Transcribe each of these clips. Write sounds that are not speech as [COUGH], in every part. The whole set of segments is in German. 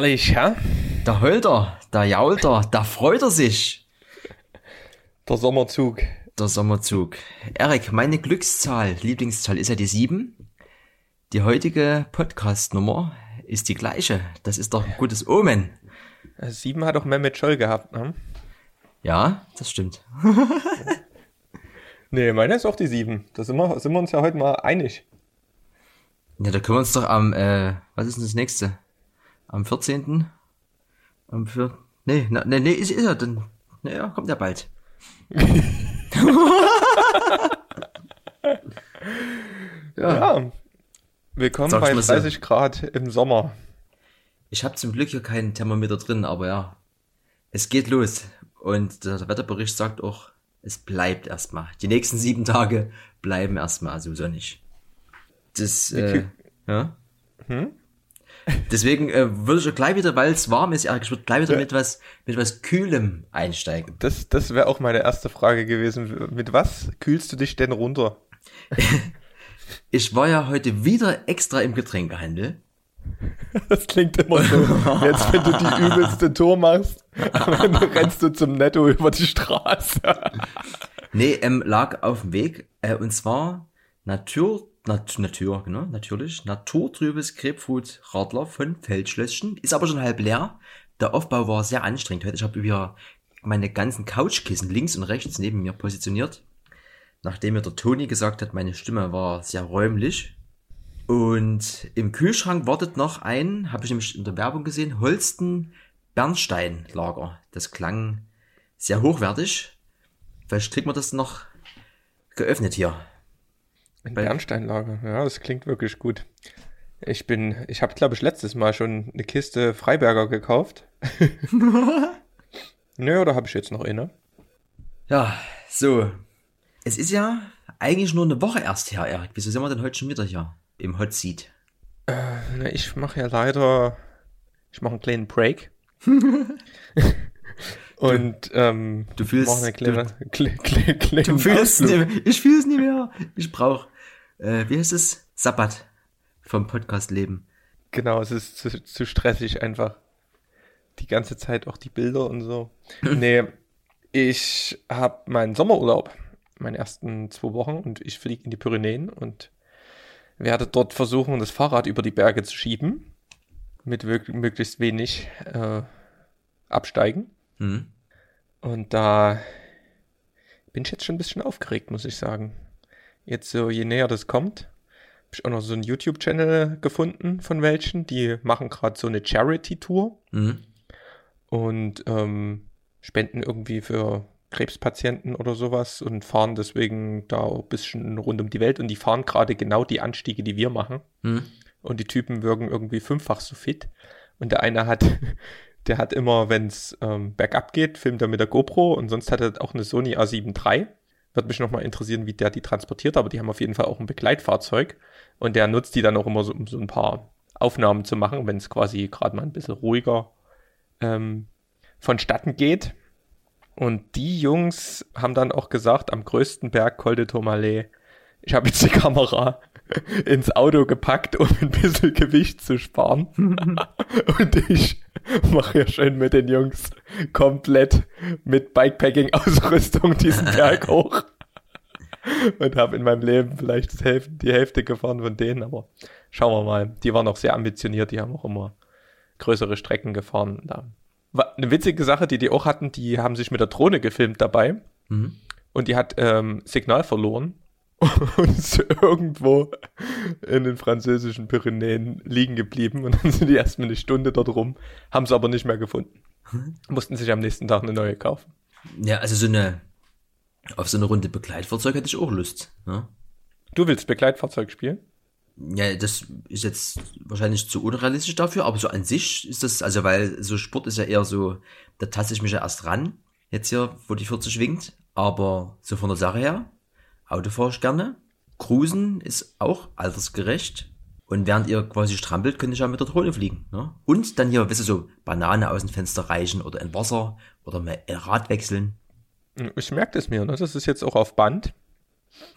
herrlich, hä? Da heult er, da jault er, da freut er sich. Der Sommerzug. Der Sommerzug. Erik, meine Glückszahl, Lieblingszahl ist ja die 7. Die heutige Podcast-Nummer ist die gleiche. Das ist doch ein gutes Omen. Äh, Sieben hat auch Mehmet Scholl gehabt, ne? Ja, das stimmt. [LAUGHS] Nee, meine ist auch die sieben. Da sind wir, sind wir uns ja heute mal einig. Ja, da können wir uns doch am, äh, was ist denn das nächste? Am 14. Am 4. Nee, na, nee, nee, ist, ist er denn? Naja, kommt ja bald. [LAUGHS] Ja. Willkommen Sag's bei mal so. 30 Grad im Sommer. Ich habe zum Glück hier keinen Thermometer drin, aber ja, es geht los. Und der Wetterbericht sagt auch, es bleibt erstmal. Die nächsten sieben Tage bleiben erstmal so sonnig. Das, äh, ja. Deswegen äh, würde ich ja gleich wieder, weil es warm ist, Erik, ich würde gleich wieder mit was, mit was Kühlem einsteigen. Das, das wäre auch meine erste Frage gewesen. Mit was kühlst du dich denn runter? [LAUGHS] Ich war ja heute wieder extra im Getränkehandel. [LAUGHS] Das klingt immer so, jetzt wenn du die [LAUGHS] übelste Tour machst, rennst du zum Netto über die Straße. Nee, ähm, lag auf dem Weg, äh, und zwar Natur, Nat Natur, genau, natürlich, naturtrübes Grapefruit Radler von Feldschlösschen, ist aber schon halb leer. Der Aufbau war sehr anstrengend heute. Ich habe wieder meine ganzen Couchkissen links und rechts neben mir positioniert. Nachdem mir der Toni gesagt hat, meine Stimme war sehr räumlich. Und im Kühlschrank wartet noch ein, habe ich nämlich in der Werbung gesehen, Holsten Bernstein Lager. Das klang sehr hochwertig. Vielleicht kriegt man das noch geöffnet hier. Ein Bernsteinlager, ja, das klingt wirklich gut. Ich bin, ich habe glaube ich letztes Mal schon eine Kiste Freiberger gekauft. [LAUGHS] Nö, oder habe ich jetzt noch eine? Ja, so. Es ist ja eigentlich nur eine Woche erst her, Erik. Wieso sind wir denn heute schon wieder hier im Hot Seat? Na, Ich mache ja leider, ich mache einen kleinen Break. [LAUGHS] Und ähm, du fühlst- eine kleine, kle, kle, kleine Du fühlst Ausflug. nicht, ich fühl's nicht mehr. Ich brauch, äh, wie heißt es? Sabbat vom Podcast Leben. Genau, es ist zu, zu stressig einfach. Die ganze Zeit auch die Bilder und so. [CLEARS THROAT] nee, ich habe meinen Sommerurlaub, meine ersten zwei Wochen und ich fliege in die Pyrenäen und werde dort versuchen, das Fahrrad über die Berge zu schieben. Mit möglichst wenig äh, Absteigen. Hm. Und da bin ich jetzt schon ein bisschen aufgeregt, muss ich sagen. Jetzt so, je näher das kommt, habe ich auch noch so einen YouTube-Channel gefunden von welchen, die machen gerade so eine Charity-Tour Mhm. und ähm, spenden irgendwie für Krebspatienten oder sowas und fahren deswegen da ein bisschen rund um die Welt und die fahren gerade genau die Anstiege, die wir machen. Mhm. Und die Typen wirken irgendwie fünffach so fit. Und der eine hat, [LAUGHS] der hat immer, wenn es ähm, bergab geht, filmt er mit der GoPro und sonst hat er auch eine Sony A7 III. Wird mich nochmal interessieren, wie der die transportiert, aber die haben auf jeden Fall auch ein Begleitfahrzeug. Und der nutzt die dann auch immer so, um so ein paar Aufnahmen zu machen, wenn es quasi gerade mal ein bisschen ruhiger ähm, vonstatten geht. Und die Jungs haben dann auch gesagt, am größten Berg Col de Tourmalet, ich habe jetzt die Kamera [LAUGHS] ins Auto gepackt, um ein bisschen Gewicht zu sparen. [LAUGHS] Und ich [LAUGHS] mache ja schön mit den Jungs komplett mit Bikepacking-Ausrüstung diesen [LAUGHS] Berg hoch. Und habe in meinem Leben vielleicht die Hälfte gefahren von denen, aber schauen wir mal. Die waren auch sehr ambitioniert, die haben auch immer größere Strecken gefahren. Da. Eine witzige Sache, die die auch hatten, die haben sich mit der Drohne gefilmt dabei Mhm. und die hat ähm, Signal verloren [LAUGHS] und ist irgendwo in den französischen Pyrenäen liegen geblieben und dann sind die erstmal eine Stunde dort rum, haben sie aber nicht mehr gefunden. Mussten sich am nächsten Tag eine neue kaufen. Ja, also so eine, auf so eine Runde Begleitfahrzeug hätte ich auch Lust. Ne? Du willst Begleitfahrzeug spielen? Ja, das ist jetzt wahrscheinlich zu unrealistisch dafür, aber so an sich ist das, also weil so Sport ist ja eher so, da taste ich mich ja erst ran, jetzt hier, wo die 40 schwingt, aber so von der Sache her, Auto fahre ich gerne, Cruisen ist auch altersgerecht und während ihr quasi strampelt, könnt ihr ja mit der Drohne fliegen. Ne? Und dann hier, weißt du, so Banane aus dem Fenster reichen oder in Wasser oder mal ein Rad wechseln. Ich merke das mir, ne? das ist jetzt auch auf Band. [LAUGHS]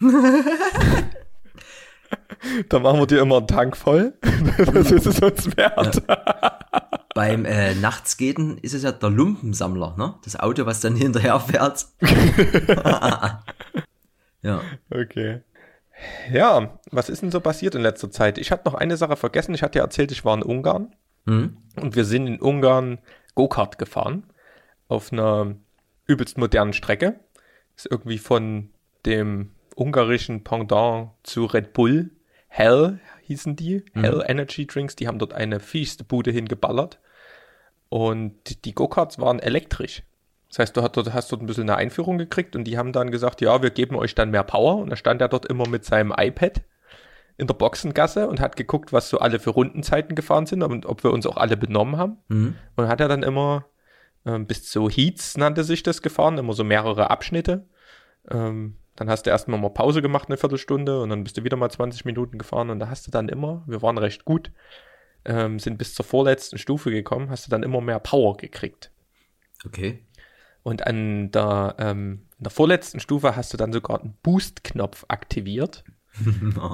da machen wir dir immer einen Tank voll. [LAUGHS] das ist es uns wert. beim äh, Nachtsgehen ist es ja der Lumpensammler, ne? Das Auto, was dann hinterher fährt. [LAUGHS] ja. Okay. Ja, was ist denn so passiert in letzter Zeit? Ich hatte noch eine Sache vergessen. Ich hatte ja erzählt, ich war in Ungarn. Mhm. Und wir sind in Ungarn Go-Kart gefahren. Auf einer übelst modernen Strecke. Ist irgendwie von dem ungarischen Pendant zu Red Bull. Hell hießen die. Mhm. Hell Energy Drinks. Die haben dort eine fieste Bude hingeballert. Und die Go-Karts waren elektrisch. Das heißt, du hast dort, hast dort ein bisschen eine Einführung gekriegt und die haben dann gesagt, ja, wir geben euch dann mehr Power. Und da stand er dort immer mit seinem iPad in der Boxengasse und hat geguckt, was so alle für Rundenzeiten gefahren sind und ob wir uns auch alle benommen haben. Mhm. Und hat er dann immer ähm, bis zu Heats nannte sich das gefahren, immer so mehrere Abschnitte. Ähm, dann hast du erstmal mal Pause gemacht, eine Viertelstunde, und dann bist du wieder mal 20 Minuten gefahren und da hast du dann immer, wir waren recht gut, ähm, sind bis zur vorletzten Stufe gekommen, hast du dann immer mehr Power gekriegt. Okay. Und an der, ähm, in der vorletzten Stufe hast du dann sogar einen Boost-Knopf aktiviert. [LAUGHS]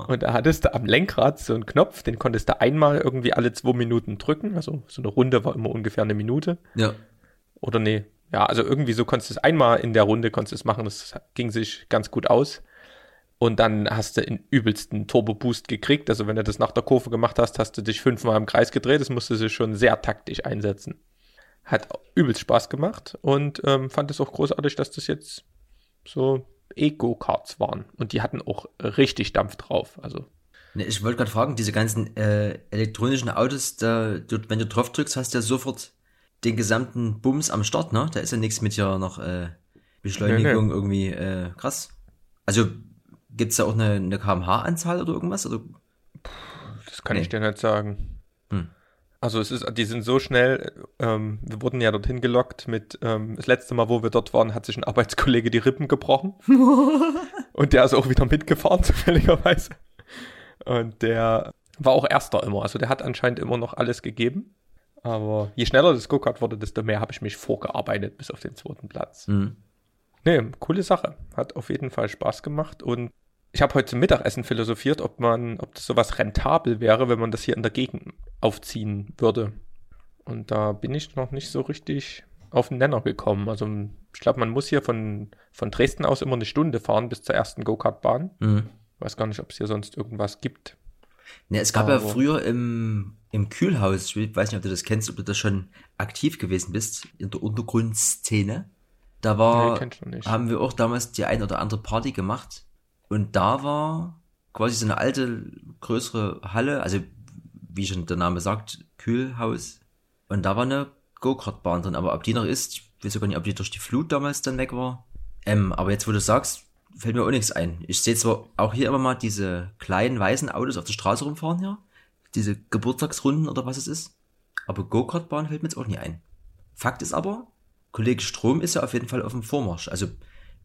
Und da hattest du am Lenkrad so einen Knopf, den konntest du einmal irgendwie alle zwei Minuten drücken. Also so eine Runde war immer ungefähr eine Minute. Ja. Oder nee, ja, also irgendwie so konntest du es einmal in der Runde konntest du es machen. Das ging sich ganz gut aus. Und dann hast du den übelsten Turbo-Boost gekriegt. Also wenn du das nach der Kurve gemacht hast, hast du dich fünfmal im Kreis gedreht. Das musste sich schon sehr taktisch einsetzen. Hat übelst Spaß gemacht und ähm, fand es auch großartig, dass das jetzt so Eco-Karts waren. Und die hatten auch richtig Dampf drauf. Also Ne, ich wollte gerade fragen, diese ganzen äh, elektronischen Autos, da, wenn du drauf drückst, hast du ja sofort den gesamten Bums am Start, ne? Da ist ja nichts mit ja noch äh, Beschleunigung Nee, irgendwie äh, krass. Also gibt's da auch eine, eine kmh-Anzahl oder irgendwas? Oder? Das kann Nee. ich dir nicht sagen. Hm. Also es ist, die sind so schnell, ähm, wir wurden ja dorthin gelockt mit, ähm, das letzte Mal, wo wir dort waren, hat sich ein Arbeitskollege die Rippen gebrochen. [LAUGHS] und der ist auch wieder mitgefahren, [LAUGHS] zufälligerweise. Und der war auch Erster immer. Also der hat anscheinend immer noch alles gegeben. Aber je schneller das Go-Kart wurde, desto mehr habe ich mich vorgearbeitet bis auf den zweiten Platz. Hm. Nee, coole Sache. Hat auf jeden Fall Spaß gemacht und ich habe heute zum Mittagessen philosophiert, ob man, ob das sowas rentabel wäre, wenn man das hier in der Gegend aufziehen würde. Und da bin ich noch nicht so richtig auf den Nenner gekommen. Also ich glaube, man muss hier von, von Dresden aus immer eine Stunde fahren bis zur ersten Go-Kart-Bahn. Hm. Weiß gar nicht, ob es hier sonst irgendwas gibt. Ne, es gab ja Aber- früher im, im Kühlhaus, ich weiß nicht, ob du das kennst, ob du da schon aktiv gewesen bist, in der Untergrundszene. Da war, Nee, haben wir auch damals die ein oder andere Party gemacht. Und da war quasi so eine alte, größere Halle, also wie schon der Name sagt, Kühlhaus. Und da war eine Go-Kart-Bahn drin, aber ob die noch ist, ich weiß sogar nicht, ob die durch die Flut damals dann weg war. Ähm, aber jetzt, wo du sagst, fällt mir auch nichts ein. Ich sehe zwar auch hier immer mal diese kleinen weißen Autos auf der Straße rumfahren hier, diese Geburtstagsrunden oder was es ist, aber Go-Kart-Bahn fällt mir jetzt auch nie ein. Fakt ist aber, Kollege Strom ist ja auf jeden Fall auf dem Vormarsch. Also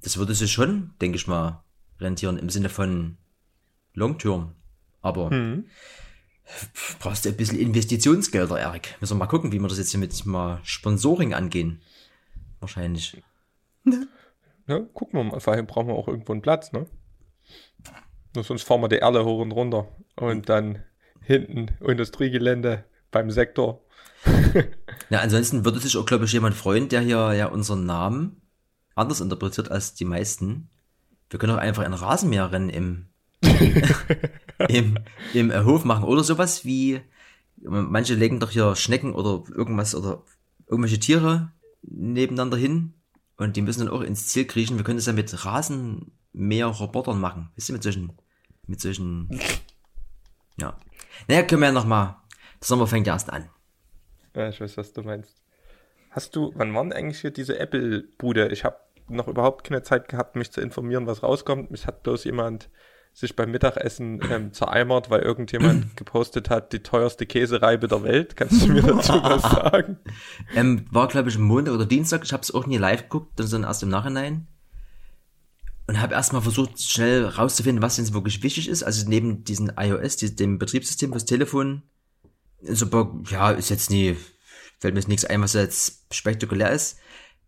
das würde sich schon, denke ich mal, rentieren im Sinne von Long-Term. Aber Hm. brauchst du ein bisschen Investitionsgelder, Erik. Müssen wir mal gucken, wie wir das jetzt hier mit mal Sponsoring angehen. Wahrscheinlich. [LAUGHS] Ja, gucken wir mal. Vorher brauchen wir auch irgendwo einen Platz, ne? Nur sonst fahren wir die Erle hoch und runter. Und dann hinten Industriegelände beim Sektor. [LAUGHS] Ja, ansonsten würde sich auch, glaube ich, jemand freuen, der hier ja unseren Namen anders interpretiert als die meisten. Wir können auch einfach ein Rasenmäherrennen im, [LAUGHS] im, im äh, Hof machen oder sowas wie, manche legen doch hier Schnecken oder irgendwas oder irgendwelche Tiere nebeneinander hin und die müssen dann auch ins Ziel kriechen. Wir können das ja mit Rasenmäher-Robotern machen. Wisst ihr, mit solchen, mit solchen, [LAUGHS] ja. Naja, können wir ja noch mal, der Sommer fängt ja erst an. Ja, ich weiß, was du meinst. Hast du, wann waren eigentlich hier diese Apple-Bude? Ich habe noch überhaupt keine Zeit gehabt, mich zu informieren, was rauskommt. Mich hat bloß jemand sich beim Mittagessen ähm, [LAUGHS] zereimert, weil irgendjemand [LAUGHS] gepostet hat, die teuerste Käsereibe der Welt. Kannst du mir dazu was [LAUGHS] sagen? Ähm, war, glaube ich, Montag oder Dienstag. Ich habe es auch nie live geguckt, dann erst im Nachhinein. Und habe erstmal versucht, schnell rauszufinden, was denn wirklich wichtig ist. Also neben diesem iOS, die- dem Betriebssystem fürs Telefon, super, ja, ist jetzt nie, fällt mir jetzt nichts ein, was jetzt spektakulär ist.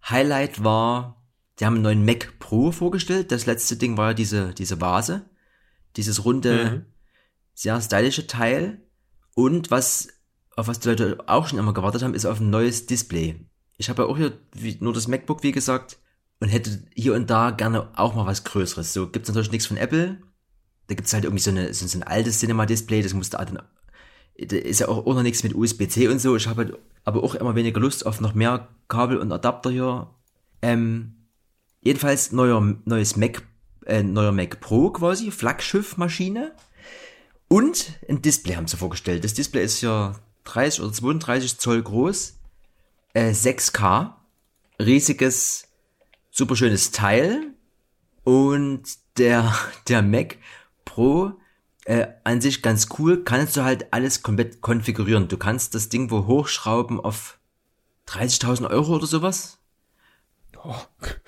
Highlight war, die haben einen neuen Mac Pro vorgestellt. Das letzte Ding war ja diese, diese Vase. Dieses runde, Mhm. sehr stylische Teil. Und was auf was die Leute auch schon immer gewartet haben, ist auf ein neues Display. Ich habe ja auch hier wie, nur das MacBook, wie gesagt, und hätte hier und da gerne auch mal was Größeres. So gibt's natürlich nichts von Apple. Da gibt's halt irgendwie so, eine, so ein altes Cinema-Display, das musste dann, da ist ja auch, auch noch nichts mit USB-C und so. Ich habe halt aber auch immer weniger Lust auf noch mehr Kabel und Adapter hier. Ähm, jedenfalls neuer, neues Mac, äh, neuer Mac Pro quasi, Flaggschiff-Maschine. Und ein Display haben sie vorgestellt. Das Display ist ja 30 oder 32 Zoll groß, äh, 6K, riesiges, super schönes Teil und der, [LAUGHS] der Mac Pro äh, an sich ganz cool, kannst du halt alles komplett konfigurieren. Du kannst das Ding wo hochschrauben auf 30.000 Euro oder sowas. Oh.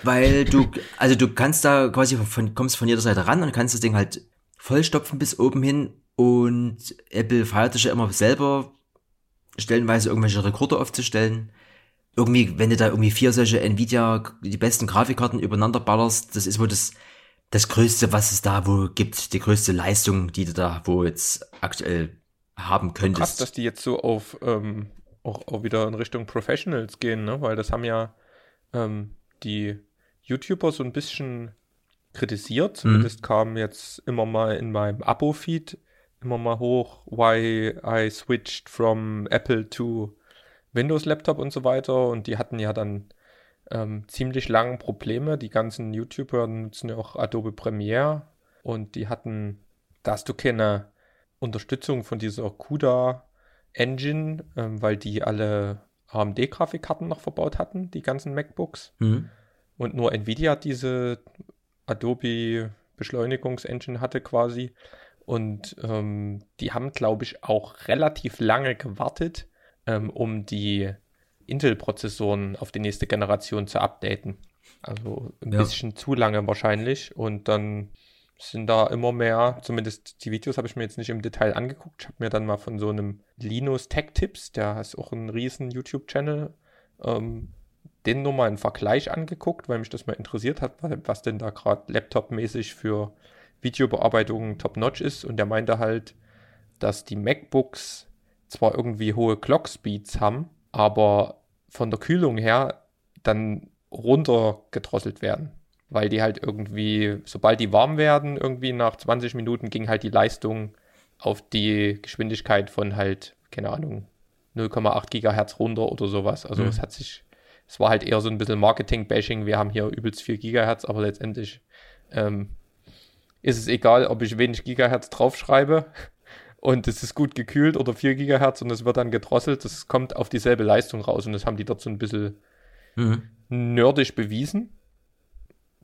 Weil du, also du kannst da quasi von, kommst von jeder Seite ran und kannst das Ding halt vollstopfen bis oben hin und Apple feiert sich ja immer selber, stellenweise irgendwelche Rekorde aufzustellen. Irgendwie, wenn du da irgendwie vier solche Nvidia, die besten Grafikkarten übereinander ballerst, das ist wohl das, das Größte, was es da wo gibt, die größte Leistung, die du da wo jetzt aktuell haben könntest. Krass, dass die jetzt so auf ähm, auch, auch wieder in Richtung Professionals gehen, ne? Weil das haben ja ähm, die YouTuber so ein bisschen kritisiert. Zumindest mhm. kam jetzt immer mal in meinem Abo-Feed immer mal hoch, why I switched from Apple to Windows Laptop und so weiter. Und die hatten ja dann ähm, ziemlich lange Probleme. Die ganzen YouTuber nutzen ja auch Adobe Premiere und die hatten, da hast du keine Unterstützung von dieser CUDA Engine, ähm, weil die alle AMD-Grafikkarten noch verbaut hatten, die ganzen MacBooks. Mhm. Und nur Nvidia diese Adobe Beschleunigungs-Engine hatte quasi. Und ähm, die haben, glaube ich, auch relativ lange gewartet, ähm, um die Intel-Prozessoren auf die nächste Generation zu updaten. Also ein ja. bisschen zu lange wahrscheinlich. Und dann sind da immer mehr, zumindest die Videos habe ich mir jetzt nicht im Detail angeguckt. Ich habe mir dann mal von so einem Linus Tech Tips, der ist auch ein riesen YouTube-Channel, ähm, den nur mal einen Vergleich angeguckt, weil mich das mal interessiert hat, was denn da gerade laptopmäßig für Videobearbeitung top-notch ist und der meinte halt, dass die MacBooks zwar irgendwie hohe Clock-Speeds haben, aber von der Kühlung her dann runtergedrosselt werden. Weil die halt irgendwie, sobald die warm werden, irgendwie nach 20 Minuten ging halt die Leistung auf die Geschwindigkeit von halt, keine Ahnung, 0,8 Gigahertz runter oder sowas. Also mhm. es hat sich, es war halt eher so ein bisschen Marketing-Bashing. Wir haben hier übelst 4 Gigahertz, aber letztendlich ähm, ist es egal, ob ich wenig Gigahertz draufschreibe [LAUGHS] und es ist gut gekühlt oder 4 Gigahertz und es wird dann gedrosselt. Das kommt auf dieselbe Leistung raus und das haben die dort so ein bisschen mhm. nerdisch bewiesen.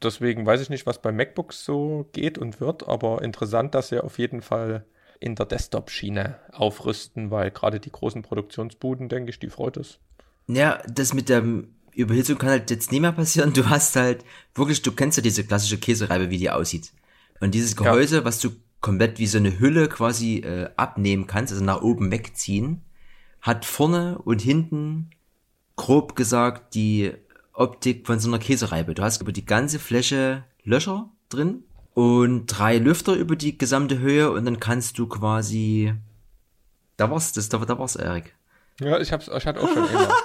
Deswegen weiß ich nicht, was bei MacBooks so geht und wird, aber interessant, dass sie auf jeden Fall in der Desktop-Schiene aufrüsten, weil gerade die großen Produktionsbuden, denke ich, die freut es. Ja, das mit der Überhitzung kann halt jetzt nie mehr passieren. Du hast halt wirklich, du kennst ja diese klassische Käsereibe, wie die aussieht. Und dieses Gehäuse, ja. was du komplett wie so eine Hülle quasi äh, abnehmen kannst, also nach oben wegziehen, hat vorne und hinten grob gesagt die Optik von so einer Käsereibe. Du hast über die ganze Fläche Löcher drin und drei Lüfter über die gesamte Höhe und dann kannst du quasi da war's, das da, da war's, Erik. Ja, ich hab's, ich hatte auch schon immer.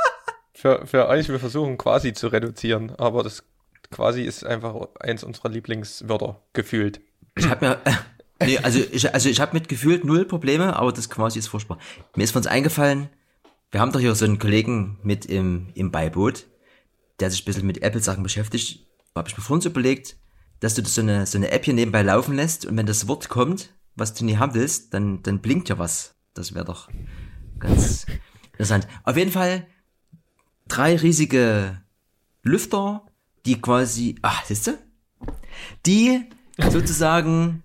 [LAUGHS] für, für euch, wir versuchen quasi zu reduzieren, aber das quasi ist einfach eins unserer Lieblingswörter gefühlt. Ich habe mir, [LAUGHS] nee, also ich, also ich habe mit gefühlt null Probleme, aber das quasi ist furchtbar. Mir ist von uns eingefallen, wir haben doch hier so einen Kollegen mit im, im Beiboot, der sich ein bisschen mit Apple-Sachen beschäftigt. Habe ich mir vorhin überlegt, dass du so eine, so eine App hier nebenbei laufen lässt und wenn das Wort kommt, was du nie haben willst, dann, dann blinkt ja was. Das wäre doch ganz interessant. Auf jeden Fall drei riesige Lüfter die quasi, ach, siehst du? Die sozusagen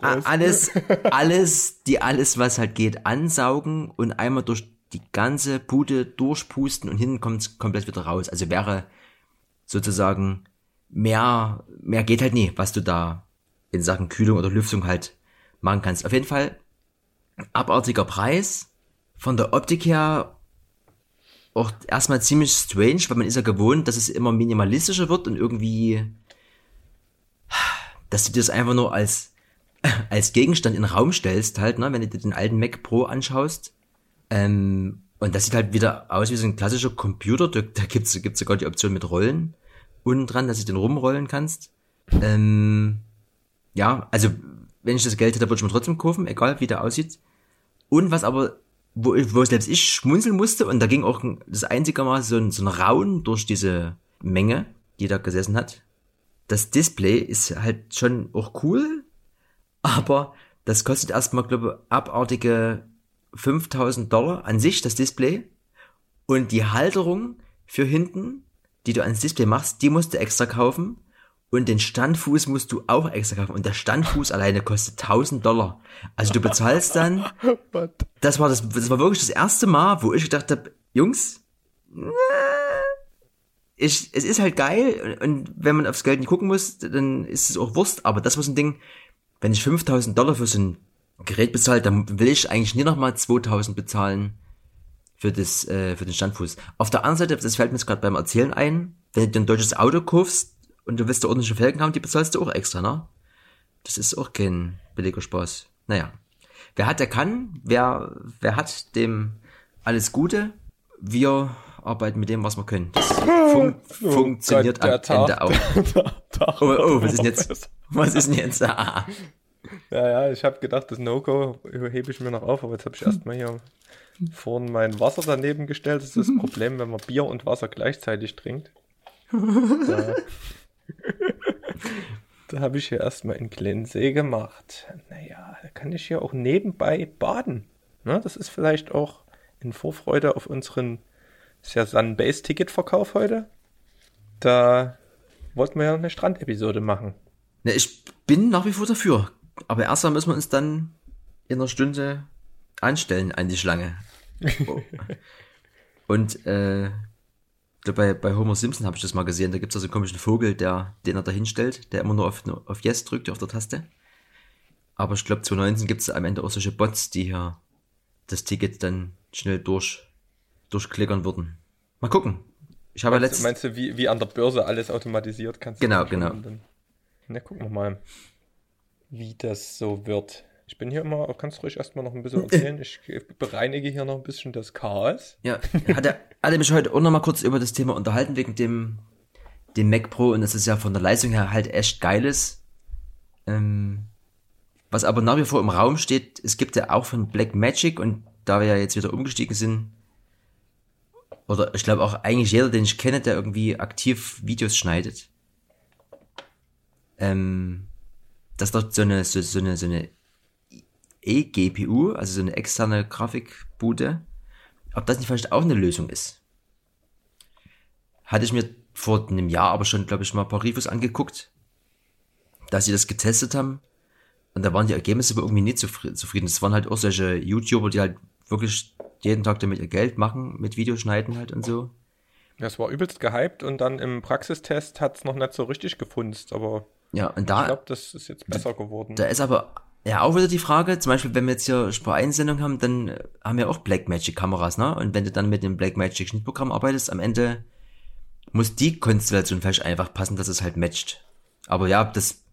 alles, alles, die alles, was halt geht, ansaugen und einmal durch die ganze Bude durchpusten und hinten kommt komplett wieder raus. Also wäre sozusagen mehr, mehr geht halt nie, was du da in Sachen Kühlung oder Lüftung halt machen kannst. Auf jeden Fall abartiger Preis. Von der Optik her auch erstmal ziemlich strange, weil man ist ja gewohnt, dass es immer minimalistischer wird und irgendwie, dass du dir das einfach nur als, als Gegenstand in den Raum stellst, halt, ne, wenn du dir den alten Mac Pro anschaust. Ähm, und das sieht halt wieder aus wie so ein klassischer Computer. Da, da gibt's gibt's sogar die Option mit Rollen unten dran, dass du den rumrollen kannst. Ähm, ja, also wenn ich das Geld hätte, würde ich mir trotzdem kaufen, egal wie der aussieht. Und was aber, wo, wo selbst ich schmunzeln musste, und da ging auch das einzige Mal so ein, so ein Raun durch diese Menge, die da gesessen hat. Das Display ist halt schon auch cool, aber das kostet erstmal, glaube ich, abartige 5000 Dollar an sich, das Display. Und die Halterung für hinten, die du ans Display machst, die musst du extra kaufen. Und den Standfuß musst du auch extra kaufen. Und der Standfuß alleine kostet 1000 Dollar. Also du bezahlst dann. das war das, das war wirklich das erste Mal, wo ich gedacht habe, Jungs, ich, es ist halt geil. Und wenn man aufs Geld nicht gucken muss, dann ist es auch Wurst. Aber das war so ein Ding, wenn ich 5000 Dollar für so ein Gerät bezahle, dann will ich eigentlich nie nochmal 2000 bezahlen für das, äh, für den Standfuß. Auf der anderen Seite, das fällt mir jetzt gerade beim Erzählen ein, wenn du ein deutsches Auto kaufst und du willst da ordentliche Felgen haben, die bezahlst du auch extra, ne? Das ist auch kein billiger Spaß. Naja. Wer hat, der kann. Wer, wer hat, dem alles Gute. Wir arbeiten mit dem, was wir können. Das fun oh funktioniert Gott, am Ende auch. [LAUGHS] oh, oh, was ist denn jetzt? Was ist denn jetzt? Ah. [LAUGHS] Ja, ja, ich habe gedacht, das No-Go hebe ich mir noch auf, aber jetzt habe ich erstmal hier vorne mein Wasser daneben gestellt. Das ist das Problem, wenn man Bier und Wasser gleichzeitig trinkt. Da, da habe ich hier erstmal einen kleinen See gemacht. Naja, da kann ich hier auch nebenbei baden. Ne, das ist vielleicht auch in Vorfreude auf unseren sehr Sun-Base-Ticket-Verkauf heute. Da wollten wir ja eine Strandepisode machen. Ne, ich bin nach wie vor dafür. Aber erstmal müssen wir uns dann in einer Stunde anstellen an die Schlange. Oh. [LAUGHS] Und äh, bei, bei Homer Simpson habe ich das mal gesehen, da gibt es also einen komischen Vogel, der, den er da hinstellt, der immer nur auf, auf Yes drückt, auf der Taste. Aber ich glaube, 2019 gibt es am Ende auch solche Bots, die hier das Ticket dann schnell durch, durchklickern würden. Mal gucken. Ich habe meinst, meinst du, wie, wie an der Börse alles automatisiert kannst Genau, genau. Na, gucken wir mal, wie das so wird. Ich bin hier immer, kannst du ruhig erstmal noch ein bisschen erzählen. Ich bereinige hier noch ein bisschen das Chaos. Ja, hat er, hat mich heute auch noch mal kurz über das Thema unterhalten, wegen dem, dem Mac Pro und das ist ja von der Leistung her halt echt geil ist. Ähm, was aber nach wie vor im Raum steht, es gibt ja auch von Black Magic und da wir ja jetzt wieder umgestiegen sind, oder ich glaube auch eigentlich jeder, den ich kenne, der irgendwie aktiv Videos schneidet, ähm, dass dort so eine, so, so eine, so eine eGPU, also so eine externe Grafikbude, ob das nicht vielleicht auch eine Lösung ist. Hatte ich mir vor einem Jahr aber schon, glaube ich, mal ein paar Reviews angeguckt, dass sie das getestet haben. Und da waren die Ergebnisse aber irgendwie nicht zufrieden. Das waren halt auch solche YouTuber, die halt wirklich jeden Tag damit ihr Geld machen, mit Videoschneiden halt und so. Das war übelst gehypt und dann im Praxistest hat es noch nicht so richtig gefunzt, aber ja, und da, ich glaube, das ist jetzt besser geworden. Da ist aber ja, auch wieder die Frage, zum Beispiel, wenn wir jetzt hier Spur-Einsendung haben, dann haben wir auch Blackmagic-Kameras, ne? Und wenn du dann mit dem Blackmagic-Schnittprogramm arbeitest, am Ende muss die Konstellation vielleicht einfach passen, dass es halt matcht. Aber ja, das,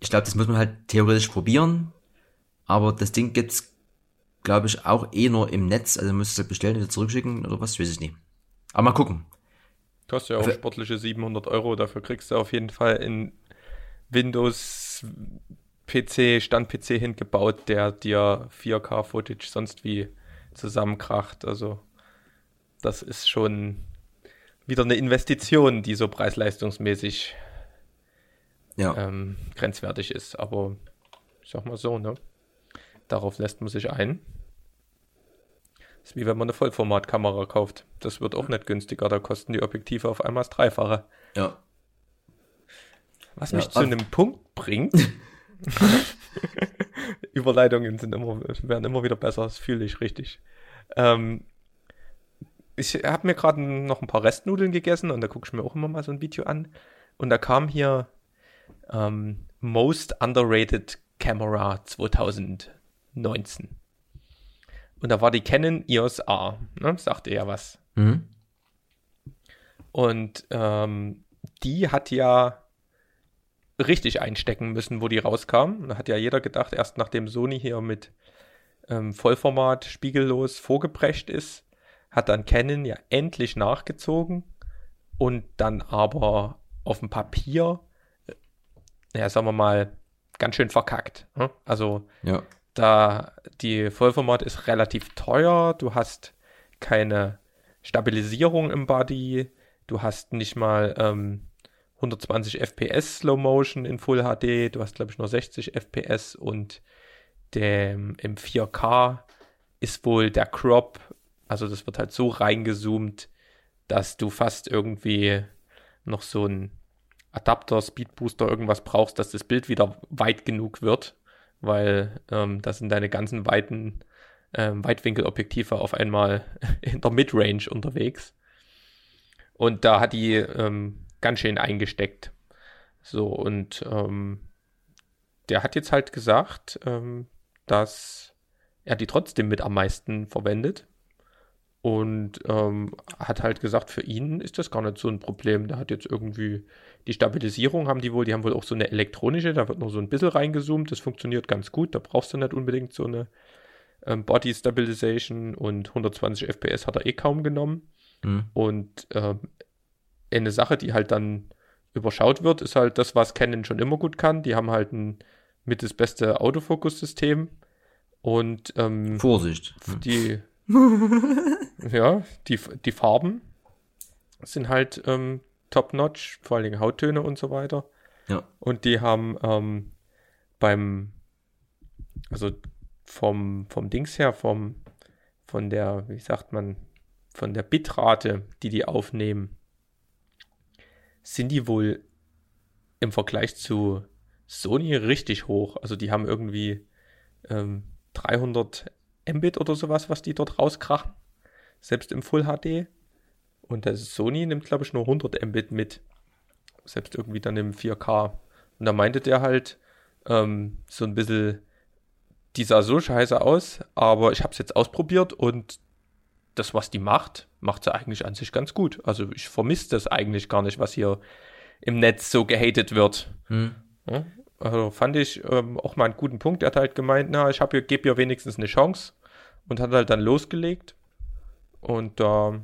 ich glaube, das muss man halt theoretisch probieren. Aber das Ding gibt's, glaube ich, auch eh nur im Netz. Also müsstest du halt bestellen oder zurückschicken oder was, weiß ich nicht. Aber mal gucken. Kostet ja auch sportliche 700 Euro. Dafür kriegst du auf jeden Fall in Windows PC, Stand-PC hingebaut, der dir 4K-Footage sonst wie zusammenkracht. Also das ist schon wieder eine Investition, die so preis-leistungsmäßig ja. ähm, grenzwertig ist. Aber ich sag mal so, ne? Darauf lässt man sich ein. Das ist wie wenn man eine Vollformatkamera kauft. Das wird auch nicht günstiger. Da kosten die Objektive auf einmal das Dreifache. Ja. Was mich ja, zu einem Punkt bringt, [LAUGHS] Überleitungen sind immer, werden immer wieder besser, das fühle ich richtig. Ähm, ich habe mir gerade noch ein paar Restnudeln gegessen und da gucke ich mir auch immer mal so ein Video an. Und da kam hier ähm, Most Underrated Camera 2019. Und da war die Canon EOS R, ne? sagte ja was. Mhm. Und ähm, die hat ja richtig einstecken müssen, wo die rauskam. Da hat ja jeder gedacht, erst nachdem Sony hier mit ähm, Vollformat spiegellos vorgeprescht ist, hat dann Canon ja endlich nachgezogen und dann aber auf dem Papier, äh, ja, sagen wir mal, ganz schön verkackt. Hm? Also Ja. da die Vollformat ist relativ teuer, du hast keine Stabilisierung im Body, du hast nicht mal ähm, 120 FPS Slow Motion in Full HD, du hast glaube ich nur 60 FPS und dem, im 4K ist wohl der Crop, also das wird halt so reingezoomt, dass du fast irgendwie noch so ein Adapter, Speed Booster, irgendwas brauchst, dass das Bild wieder weit genug wird, weil ähm, da sind deine ganzen weiten ähm, Weitwinkelobjektive auf einmal [LAUGHS] in der Midrange unterwegs. Und da hat die ähm, ganz schön eingesteckt. So, und ähm, der hat jetzt halt gesagt, ähm, dass er die trotzdem mit am meisten verwendet. Und ähm, hat halt gesagt, für ihn ist das gar nicht so ein Problem. Der hat jetzt irgendwie die Stabilisierung haben die wohl, die haben wohl auch so eine elektronische, da wird nur so ein bisschen reingezoomt, das funktioniert ganz gut, da brauchst du nicht unbedingt so eine ähm, Body Stabilization und 120 FPS hat er eh kaum genommen. Mhm. Und ähm, eine Sache, die halt dann überschaut wird, ist halt das, was Canon schon immer gut kann. Die haben halt ein mit das beste Autofokus-System und ähm, Vorsicht. Die, [LAUGHS] ja, die, die Farben sind halt ähm, top-notch, vor allen Dingen Hauttöne und so weiter. Ja. Und die haben ähm, beim, also vom, vom Dings her, vom, von der, wie sagt man, von der Bitrate, die die aufnehmen, sind die wohl im Vergleich zu Sony richtig hoch. Also die haben irgendwie ähm, 300 Mbit oder sowas, was die dort rauskrachen. Selbst im Full HD. Und das Sony nimmt, glaube ich, nur 100 Mbit mit. Selbst irgendwie dann im 4K. Und da meinte der halt ähm, so ein bisschen, die sah so scheiße aus, aber ich habe es jetzt ausprobiert und das, was die macht, macht sie eigentlich an sich ganz gut. Also ich vermisse das eigentlich gar nicht, was hier im Netz so gehatet wird. Hm. Ja, also fand ich ähm, auch mal einen guten Punkt. Er hat halt gemeint, na, ich habe gebe ihr wenigstens eine Chance und hat halt dann losgelegt. Und da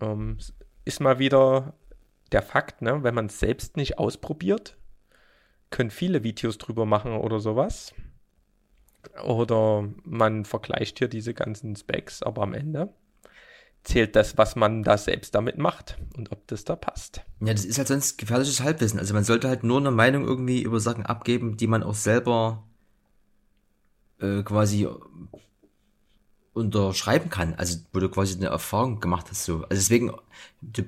ähm, ist mal wieder der Fakt, ne, wenn man es selbst nicht ausprobiert, können viele Videos drüber machen oder sowas. Oder man vergleicht hier diese ganzen Specs, aber am Ende zählt das, was man da selbst damit macht und ob das da passt. Ja, das ist halt sonst gefährliches Halbwissen. Also man sollte halt nur eine Meinung irgendwie über Sachen abgeben, die man auch selber äh, quasi unterschreiben kann. Also wo du quasi eine Erfahrung gemacht hast. So. Also deswegen, du,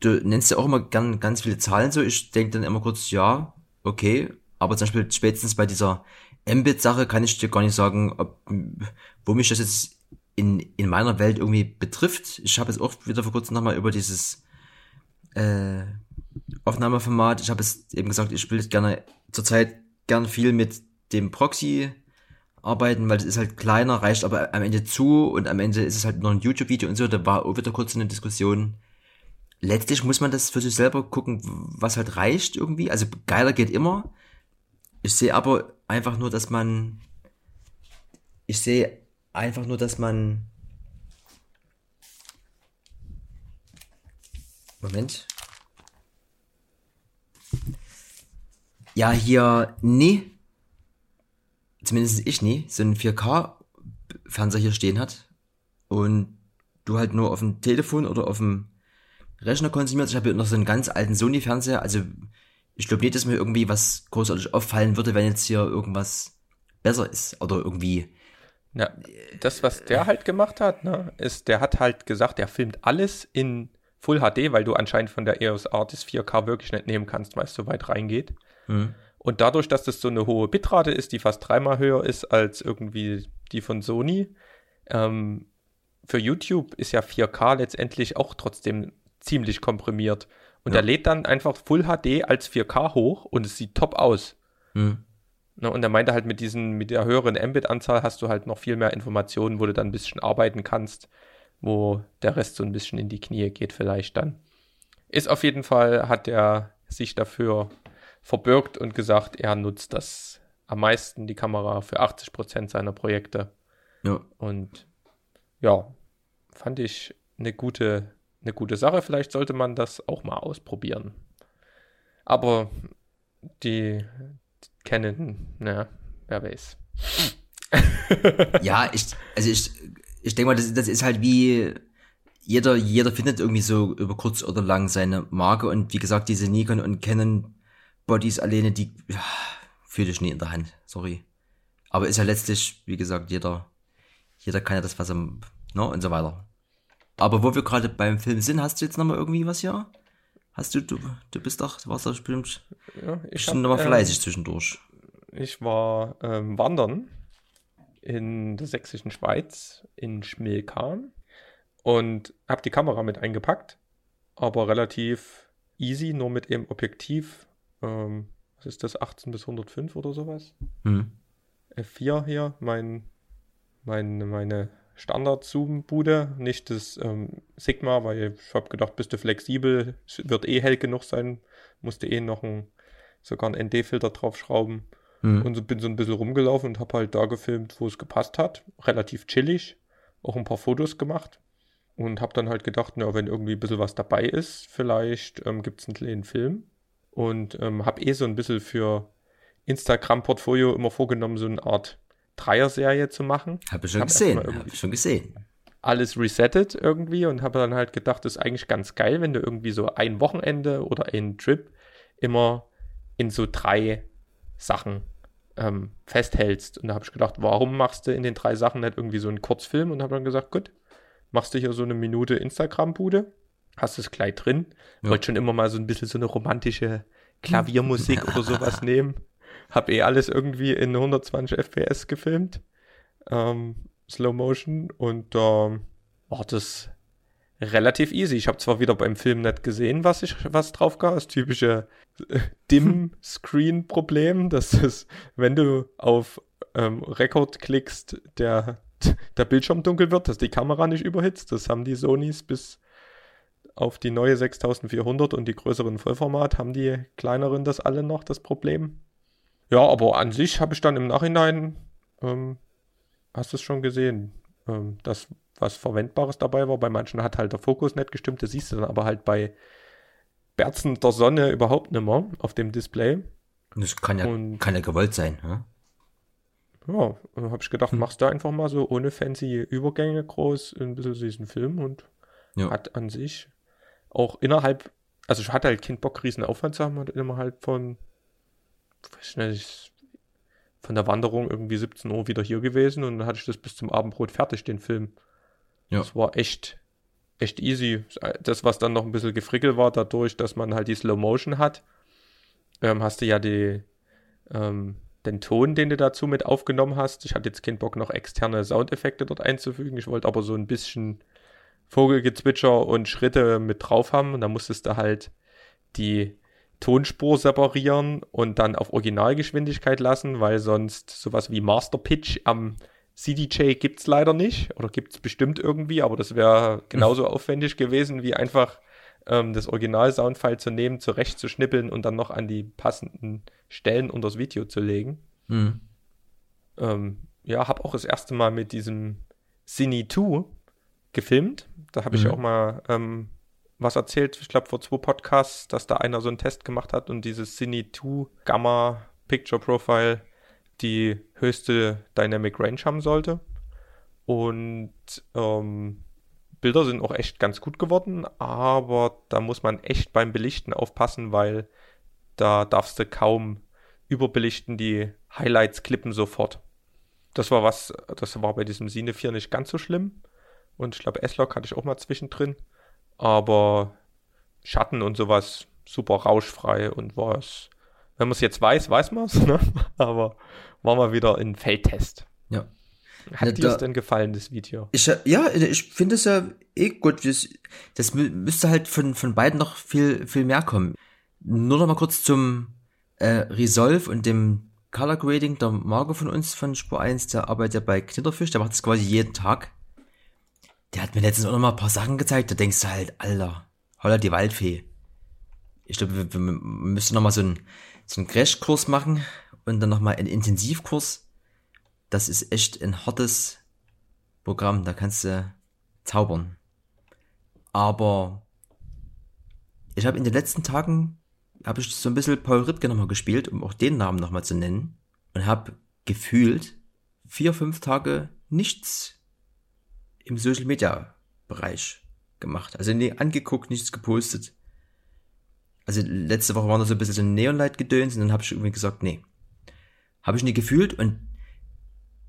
du nennst ja auch immer gern ganz viele Zahlen so. Ich denke dann immer kurz, ja, okay. Aber zum Beispiel spätestens bei dieser Mbit-Sache kann ich dir gar nicht sagen, ob, wo mich das jetzt in, in meiner Welt irgendwie betrifft. Ich habe jetzt auch wieder vor kurzem nochmal über dieses äh, Aufnahmeformat, ich habe es eben gesagt, ich will gerne zurzeit gern viel mit dem Proxy arbeiten, weil es ist halt kleiner, reicht aber am Ende zu und am Ende ist es halt nur ein YouTube-Video und so, da war auch wieder kurz eine Diskussion. Letztlich muss man das für sich selber gucken, was halt reicht irgendwie. Also geiler geht immer. Ich sehe aber einfach nur, dass man. Ich sehe einfach nur, dass man. Moment. Ja, hier nie, zumindest ich nie, so ein 4K-Fernseher hier stehen hat und du halt nur auf dem Telefon oder auf dem Rechner konsumierst. Ich habe noch so einen ganz alten Sony-Fernseher, also ich glaube nicht, dass mir irgendwie was großartig auffallen würde, wenn jetzt hier irgendwas besser ist oder irgendwie. Ja, das, was der halt gemacht hat, ne, ist, der hat halt gesagt, er filmt alles in Full HD, weil du anscheinend von der EOS Artist 4K wirklich nicht nehmen kannst, weil es so weit reingeht. Hm. Und dadurch, dass das so eine hohe Bitrate ist, die fast dreimal höher ist als irgendwie die von Sony, ähm, für YouTube ist ja 4K letztendlich auch trotzdem ziemlich komprimiert. Und Ja. er lädt dann einfach Full HD als 4K hoch und es sieht top aus. Hm. Ne, und er meinte halt, mit diesen, mit der höheren Mbit-Anzahl hast du halt noch viel mehr Informationen, wo du dann ein bisschen arbeiten kannst, wo der Rest so ein bisschen in die Knie geht, vielleicht dann. Ist auf jeden Fall, hat er sich dafür verbürgt und gesagt, er nutzt das am meisten die Kamera für 80 Prozent seiner Projekte. Ja. Und ja, fand ich eine gute, eine gute Sache. Vielleicht sollte man das auch mal ausprobieren. Aber die kennen, naja, wer weiß. ja, ich, also ich, ich denke mal, das, das ist halt wie jeder, jeder findet irgendwie so über kurz oder lang seine Marke und wie gesagt, diese Nikon und Canon Bodies alleine, die ja, fühle ich nie in der Hand, sorry. Aber ist ja letztlich, wie gesagt, jeder, jeder kann ja das, was er, ne, und so weiter. Aber wo wir gerade beim Film sind, hast du jetzt nochmal irgendwie was hier? Hast du, du, du bist doch, du warst doch bestimmt, Ja, ich bestimmt hab, nochmal fleißig ähm, zwischendurch. Ich war ähm, wandern in der sächsischen Schweiz, in Schmilkahn und habe die Kamera mit eingepackt, aber relativ easy, nur mit dem Objektiv, ähm, was ist das, 18 bis 105 oder sowas? Hm. F4 hier, mein, mein, meine Standard-Zoom-Bude, nicht das ähm, Sigma, weil ich habe gedacht, bist du flexibel, es wird eh hell genug sein, musste eh noch ein, sogar einen ND-Filter draufschrauben Hm. und so, bin so ein bisschen rumgelaufen und habe halt da gefilmt, wo es gepasst hat, relativ chillig, auch ein paar Fotos gemacht. Und habe dann halt gedacht, na, wenn irgendwie ein bisschen was dabei ist, vielleicht ähm, gibt es einen kleinen Film. Und ähm, habe eh so ein bisschen für Instagram-Portfolio immer vorgenommen, so eine Art Dreier-Serie zu machen. Hab ich schon Hab gesehen, erst mal hab ich schon gesehen. Alles resettet irgendwie und habe dann halt gedacht, das ist eigentlich ganz geil, wenn du irgendwie so ein Wochenende oder einen Trip immer in so drei Sachen ähm, festhältst. Und da habe ich gedacht, warum machst du in den drei Sachen nicht irgendwie so einen Kurzfilm? Und habe dann gesagt, gut, machst du hier so eine Minute Instagram-Bude, hast es gleich drin. Ja. Wollte schon immer mal so ein bisschen so eine romantische Klaviermusik [LAUGHS] oder sowas nehmen. Hab eh alles irgendwie in 120 FPS gefilmt. Ähm, Slow Motion und ähm, war das relativ easy. Ich habe zwar wieder beim Film nicht gesehen, was ich was drauf gab, das typische äh, Dim-Screen-Problem, [LAUGHS] dass es, wenn du auf ähm, Rekord klickst, der, [LAUGHS] der Bildschirm dunkel wird, dass die Kamera nicht überhitzt. Das haben die Sonys bis auf die neue 6400 und die größeren Vollformat haben die kleineren das alle noch, das Problem. Ja, aber an sich habe ich dann im Nachhinein, ähm, hast du es schon gesehen, ähm, dass was Verwendbares dabei war. Bei manchen hat halt der Fokus nicht gestimmt, das siehst du dann aber halt bei Berzen der Sonne überhaupt nicht mehr auf dem Display. Das kann ja, Und- kann ja gewollt sein, ja? Ja, dann habe ich gedacht, machst du einfach mal so ohne fancy Übergänge groß ein bisschen diesen Film und Ja. hat an sich auch innerhalb, also ich hatte halt keinen Bock, riesen Aufwand zu haben, und innerhalb von, weiß nicht, von der Wanderung irgendwie 17 Uhr wieder hier gewesen und dann hatte ich das bis zum Abendbrot fertig, den Film. Ja. Das war echt, echt easy. Das, was dann noch ein bisschen gefrickelt war, dadurch, dass man halt die Slow Motion hat, ähm, hast du ja die, ähm, den Ton, den du dazu mit aufgenommen hast. Ich hatte jetzt keinen Bock, noch externe Soundeffekte dort einzufügen. Ich wollte aber so ein bisschen Vogelgezwitscher und Schritte mit drauf haben. Und da musstest du halt die Tonspur separieren und dann auf Originalgeschwindigkeit lassen, weil sonst sowas wie Master Pitch am CDJ gibt's leider nicht. Oder gibt's bestimmt irgendwie, aber das wäre genauso aufwendig gewesen, wie einfach ähm, das Original-Soundfile zu nehmen, zurechtzuschnippeln und dann noch an die passenden Stellen unter das Video zu legen. Mhm. Ähm, ja, habe auch das erste Mal mit diesem Cine 2 gefilmt. Da habe ich Mhm. auch mal ähm, was erzählt, ich glaube vor zwei Podcasts, dass da einer so einen Test gemacht hat und dieses Cine 2 Gamma Picture Profile die höchste Dynamic Range haben sollte. Und ähm, Bilder sind auch echt ganz gut geworden, aber da muss man echt beim Belichten aufpassen, weil da darfst du kaum überbelichten, die Highlights klippen sofort. Das war was, das war bei diesem Sine 4 nicht ganz so schlimm. Und ich glaube, S-Log hatte ich auch mal zwischendrin. Aber Schatten und sowas super rauschfrei und war es, wenn man es jetzt weiß, weiß man es, [LAUGHS] ne? Aber war mal wieder ein Feldtest. Ja. Hat Ja, dir da- es denn gefallen, das Video? Ich, ja, ich finde es ja eh gut. Das, das mü- müsste halt von, von beiden noch viel, viel mehr kommen. Nur noch mal kurz zum äh, Resolve und dem Color Grading. Der Marco von uns von Spur 1, der arbeitet ja bei Knitterfisch, der macht das quasi jeden Tag. Der hat mir letztens auch noch mal ein paar Sachen gezeigt, da denkst du halt, Alter, holla die Waldfee. Ich glaube, wir, wir müssen noch mal so einen, so einen Crashkurs machen und dann nochmal ein Intensivkurs. Das ist echt ein hartes Programm, da kannst du zaubern. Aber ich habe in den letzten Tagen, habe ich so ein bisschen Paul Rittke nochmal gespielt, um auch den Namen nochmal zu nennen. Und habe gefühlt vier, fünf Tage nichts im Social Media Bereich gemacht. Also nie angeguckt, nichts gepostet. Also letzte Woche war noch so ein bisschen so ein Neonlight-Gedöns und dann habe ich irgendwie gesagt, nee. Habe ich nie gefühlt und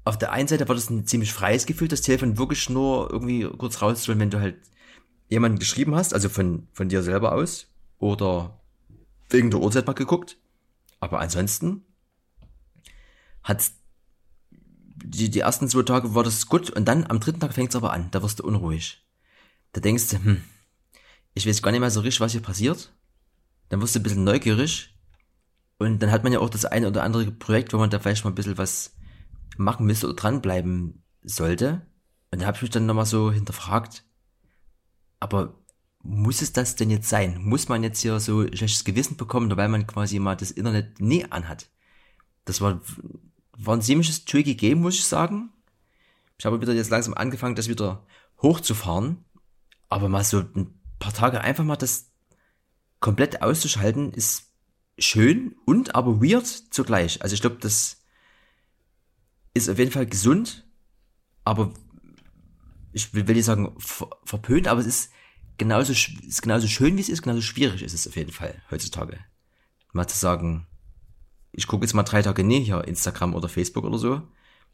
auf der einen Seite war das ein ziemlich freies Gefühl, das Telefon wirklich nur irgendwie kurz rauszuholen, wenn du halt jemanden geschrieben hast, also von, von dir selber aus, oder wegen der Uhrzeit mal geguckt. Aber ansonsten hat die, die ersten zwei Tage war das gut und dann am dritten Tag fängt es aber an, da wirst du unruhig. Da denkst du, hm, ich weiß gar nicht mehr so richtig, was hier passiert. Dann wirst du ein bisschen neugierig und dann hat man ja auch das eine oder andere Projekt, wo man da vielleicht mal ein bisschen was machen müsste oder dranbleiben sollte. Und da habe ich mich dann nochmal so hinterfragt, aber muss es das denn jetzt sein? Muss man jetzt hier so schlechtes Gewissen bekommen, weil man quasi mal das Internet nie anhat? Das war, war ein ziemliches tricky Game, muss ich sagen. Ich habe wieder jetzt langsam angefangen, das wieder hochzufahren. Aber mal so ein paar Tage einfach mal das komplett auszuschalten, ist schön und aber weird zugleich. Also ich glaube, das ist auf jeden Fall gesund, aber ich will, nicht sagen ver verpönt, aber es ist genauso, ist genauso schön, wie es ist, genauso schwierig ist es auf jeden Fall heutzutage. Mal zu sagen, ich gucke jetzt mal drei Tage nie hier Instagram oder Facebook oder so,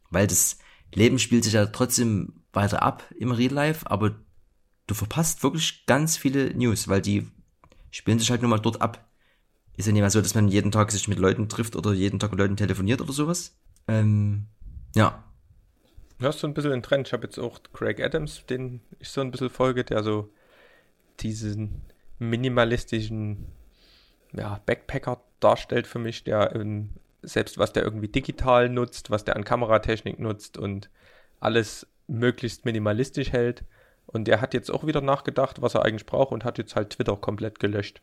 weil das Leben spielt sich ja trotzdem weiter ab im Real Life, aber du verpasst wirklich ganz viele News, weil die spielen sich halt nur mal dort ab. Ist ja nicht mehr so, dass man jeden Tag sich mit Leuten trifft oder jeden Tag mit Leuten telefoniert oder sowas. Ähm, ja, Du hast so ein bisschen den Trend. Ich habe jetzt auch Craig Adams, den ich so ein bisschen folge, der so diesen minimalistischen ja, Backpacker darstellt für mich, der in, selbst was der irgendwie digital nutzt, was der an Kameratechnik nutzt und alles möglichst minimalistisch hält. Und der hat jetzt auch wieder nachgedacht, was er eigentlich braucht und hat jetzt halt Twitter komplett gelöscht.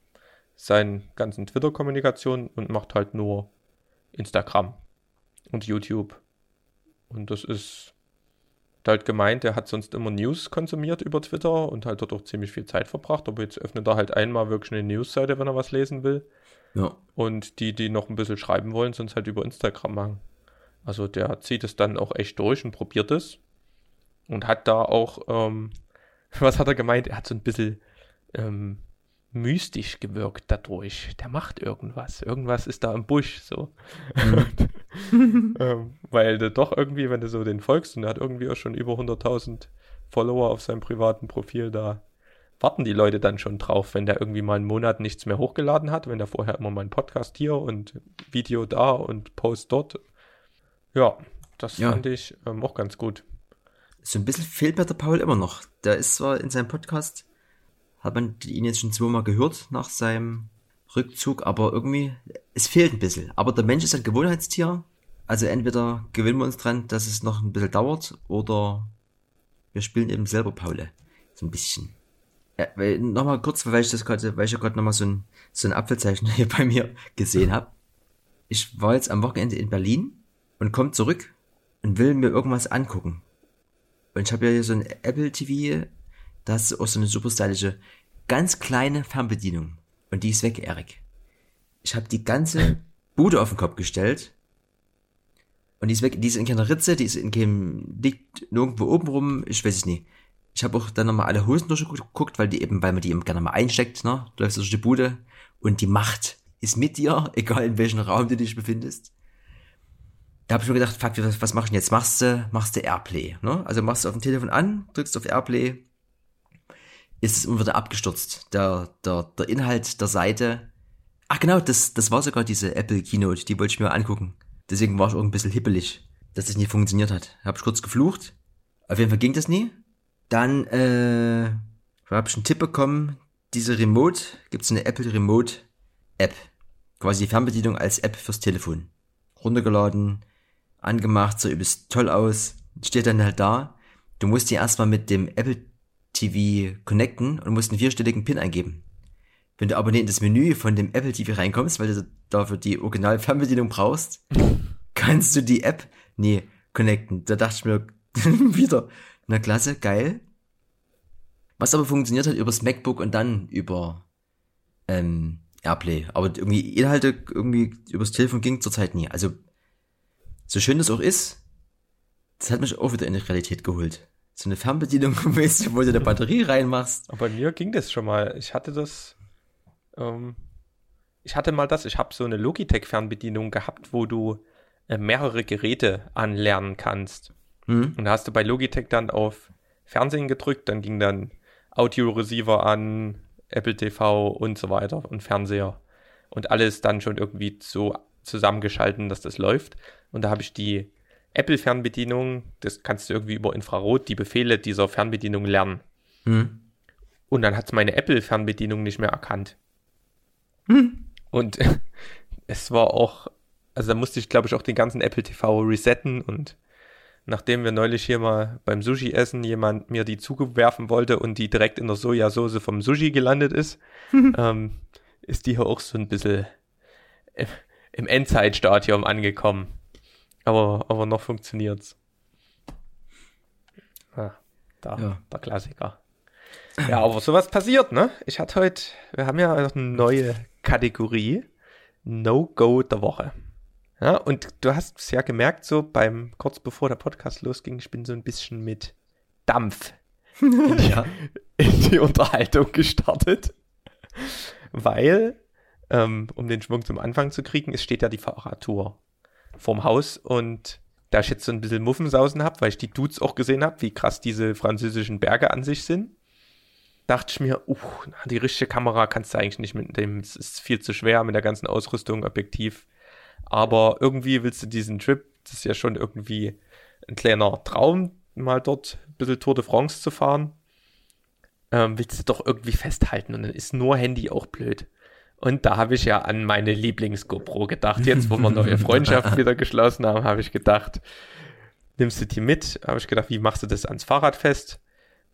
Seinen ganzen Twitter-Kommunikation und macht halt nur Instagram und YouTube. Und das ist halt gemeint, er hat sonst immer News konsumiert über Twitter und halt dort auch ziemlich viel Zeit verbracht, aber jetzt öffnet er halt einmal wirklich eine Newsseite, wenn er was lesen will. Ja. Und die, die noch ein bisschen schreiben wollen, sonst halt über Instagram machen. Also der zieht es dann auch echt durch und probiert es. Und hat da auch, ähm, [LAUGHS] was hat er gemeint? Er hat so ein bisschen ähm, mystisch gewirkt dadurch. Der macht irgendwas. Irgendwas ist da im Busch so. Mhm. [LAUGHS] [LAUGHS] ähm, weil du doch irgendwie, wenn du so den folgst und er hat irgendwie auch schon über 100.000 Follower auf seinem privaten Profil, da warten die Leute dann schon drauf, wenn der irgendwie mal einen Monat nichts mehr hochgeladen hat, wenn der vorher immer mal einen Podcast hier und Video da und Post dort. Ja, das ja. fand ich ähm, auch ganz gut. So ein bisschen fehlt mir der Paul immer noch. Der ist zwar in seinem Podcast hat man ihn jetzt schon zweimal gehört nach seinem Rückzug, aber irgendwie, es fehlt ein bisschen. Aber der Mensch ist ein Gewohnheitstier. Also entweder gewinnen wir uns dran, dass es noch ein bisschen dauert, oder wir spielen eben selber Paule. So ein bisschen. Ja, nochmal kurz, weil ich das gerade, weil ich ja gerade nochmal so ein, so ein Apfelzeichen [LAUGHS] hier bei mir gesehen habe. Ich war jetzt am Wochenende in Berlin und komme zurück und will mir irgendwas angucken. Und ich habe ja hier so ein Apple TV da hast du auch so eine super stylische, ganz kleine Fernbedienung. Und die ist weg, Erik. Ich habe die ganze Bude auf den Kopf gestellt. Und die ist weg, die ist in keiner Ritze, die ist in keinem, liegt nirgendwo oben rum, ich weiß es nie. Ich habe auch dann nochmal alle Hosen durchgeguckt, weil die eben, weil man die eben gerne mal einsteckt, ne? Du läufst durch die Bude und die Macht ist mit dir, [LAUGHS] egal in welchem Raum du dich befindest. Da habe ich mir gedacht, fuck, was, was machst du jetzt? Machst du, machst du Airplay, ne? Also machst du auf dem Telefon an, drückst auf Airplay, ist es wieder abgestürzt. Der, der, der Inhalt der Seite. Ach genau, das, das war sogar diese Apple Keynote, die wollte ich mir angucken. Deswegen war ich auch ein bisschen hippelig, dass das nicht funktioniert hat. Hab ich kurz geflucht. Auf jeden Fall ging das nie. Dann äh, habe ich einen Tipp bekommen, diese Remote, gibt es eine Apple Remote App. Quasi die Fernbedienung als App fürs Telefon. Runtergeladen, angemacht, so übelst toll aus. Steht dann halt da. Du musst die erstmal mit dem Apple TV connecten und musst einen vierstelligen PIN eingeben. Wenn du aber nicht in das Menü von dem Apple TV reinkommst, weil du dafür die Original-Fernbedienung brauchst, kannst du die App nie connecten. Da dachte ich mir [LAUGHS] wieder, na klasse, geil. Was aber funktioniert hat übers MacBook und dann über ähm, Airplay. Aber irgendwie Inhalte irgendwie übers Telefon ging zurzeit nie. Also, so schön das auch ist, das hat mich auch wieder in die Realität geholt. So eine Fernbedienung, [LAUGHS] du, wo du eine Batterie reinmachst. Aber bei mir ging das schon mal. Ich hatte das, ähm, ich hatte mal das, ich habe so eine Logitech-Fernbedienung gehabt, wo du äh, mehrere Geräte anlernen kannst. Mhm. Und da hast du bei Logitech dann auf Fernsehen gedrückt, dann ging dann Audio-Receiver an, Apple TV und so weiter und Fernseher. Und alles dann schon irgendwie so zusammengeschalten, dass das läuft. Und da habe ich die Apple-Fernbedienung, das kannst du irgendwie über Infrarot die Befehle dieser Fernbedienung lernen. Hm. Und dann hat es meine Apple-Fernbedienung nicht mehr erkannt. Hm. Und [LAUGHS] es war auch, also da musste ich, glaube ich, auch den ganzen Apple TV resetten und nachdem wir neulich hier mal beim Sushi-Essen jemand mir die zugewerfen wollte und die direkt in der Sojasauce vom Sushi gelandet ist, [LAUGHS] ähm, ist die hier auch so ein bisschen im Endzeitstadium angekommen. Aber, aber noch funktioniert's. Ah, da, ja. der Klassiker. Ja, aber sowas passiert, ne? Ich hatte heute, wir haben ja eine neue Kategorie, No-Go der Woche. Ja, und du hast es ja gemerkt, so beim, kurz bevor der Podcast losging, ich bin so ein bisschen mit Dampf in die, [LAUGHS] ja. in die Unterhaltung gestartet. Weil, ähm, um den Schwung zum Anfang zu kriegen, es steht ja die Fahrradtour vorm Haus und da ich jetzt so ein bisschen Muffensausen habe, weil ich die Dudes auch gesehen habe, wie krass diese französischen Berge an sich sind, dachte ich mir, uh, die richtige Kamera kannst du eigentlich nicht mit dem, es ist viel zu schwer mit der ganzen Ausrüstung, Objektiv aber irgendwie willst du diesen Trip, das ist ja schon irgendwie ein kleiner Traum, mal dort ein bisschen Tour de France zu fahren. Ähm, willst du doch irgendwie festhalten und dann ist nur Handy auch blöd. Und da habe ich ja an meine Lieblings-GoPro gedacht. Jetzt, wo wir neue Freundschaft [LAUGHS] wieder geschlossen haben, habe ich gedacht, nimmst du die mit? Habe ich gedacht, wie machst du das ans Fahrrad fest?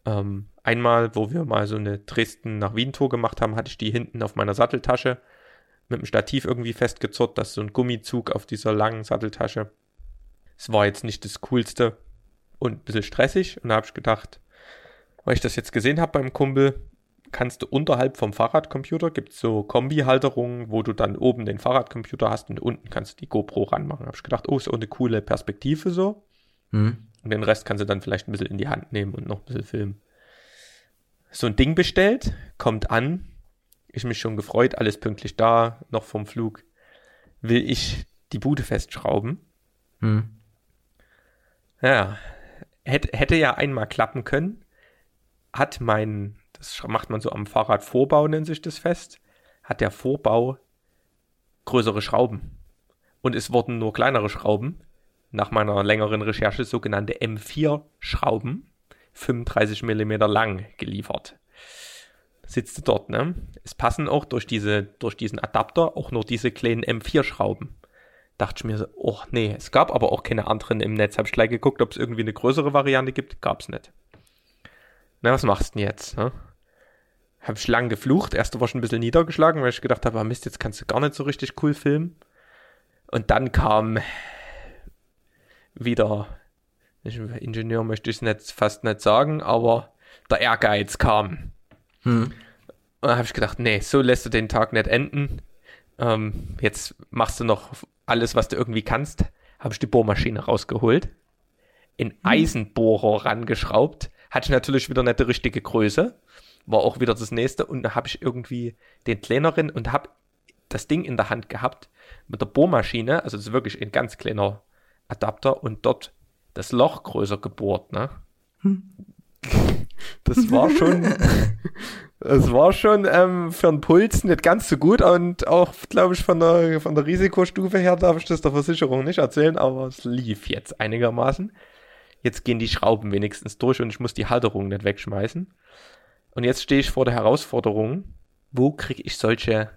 Ähm, einmal, wo wir mal so eine Dresden nach Wien-Tour gemacht haben, hatte ich die hinten auf meiner Satteltasche mit dem Stativ irgendwie festgezurrt, dass so ein Gummizug auf dieser langen Satteltasche. Es war jetzt nicht das Coolste und ein bisschen stressig. Und da habe ich gedacht, weil ich das jetzt gesehen habe beim Kumpel, kannst du unterhalb vom Fahrradcomputer, gibt es so Kombi-Halterungen, wo du dann oben den Fahrradcomputer hast und unten kannst du die GoPro ranmachen. Habe ich gedacht, oh, ist auch eine coole Perspektive so. Mhm. Und den Rest kannst du dann vielleicht ein bisschen in die Hand nehmen und noch ein bisschen filmen. So ein Ding bestellt, kommt an, ich mich schon gefreut, alles pünktlich da, noch vom Flug, will ich die Bude festschrauben. Hm. Ja, hätte, hätte ja einmal klappen können. Hat mein, das macht man so am Fahrradvorbau, nennt sich das fest, hat der Vorbau größere Schrauben. Und es wurden nur kleinere Schrauben, nach meiner längeren Recherche sogenannte M4-Schrauben, 35 mm lang geliefert sitzt du dort, ne? Es passen auch durch diese, durch diesen Adapter auch nur diese kleinen M4-Schrauben. Dachte ich mir so, oh nee, es gab aber auch keine anderen im Netz. Hab ich gleich geguckt, ob es irgendwie eine größere Variante gibt. Gab's nicht. Na, was machst du denn jetzt, ne? Hab ich lang geflucht. Erste war schon ein bisschen niedergeschlagen, weil ich gedacht habe, ah, Mist, jetzt kannst du gar nicht so richtig cool filmen. Und dann kam wieder, Ingenieur möchte ich es fast nicht sagen, aber der Ehrgeiz kam. Hm. Und dann habe ich gedacht, nee, so lässt du den Tag nicht enden. Ähm, jetzt machst du noch alles, was du irgendwie kannst. Habe ich die Bohrmaschine rausgeholt, in hm. Eisenbohrer rangeschraubt. Hatte ich natürlich wieder nicht die richtige Größe. War auch wieder das nächste. Und da habe ich irgendwie den kleineren und habe das Ding in der Hand gehabt mit der Bohrmaschine. Also das ist wirklich ein ganz kleiner Adapter und dort das Loch größer gebohrt. Ne? Hm das war schon, [LAUGHS] das war schon ähm, für einen Puls nicht ganz so gut und auch, glaube ich, von der, von der Risikostufe her darf ich das der Versicherung nicht erzählen, aber es lief jetzt einigermaßen. Jetzt gehen die Schrauben wenigstens durch und ich muss die Halterung nicht wegschmeißen. Und jetzt stehe ich vor der Herausforderung, wo kriege ich solche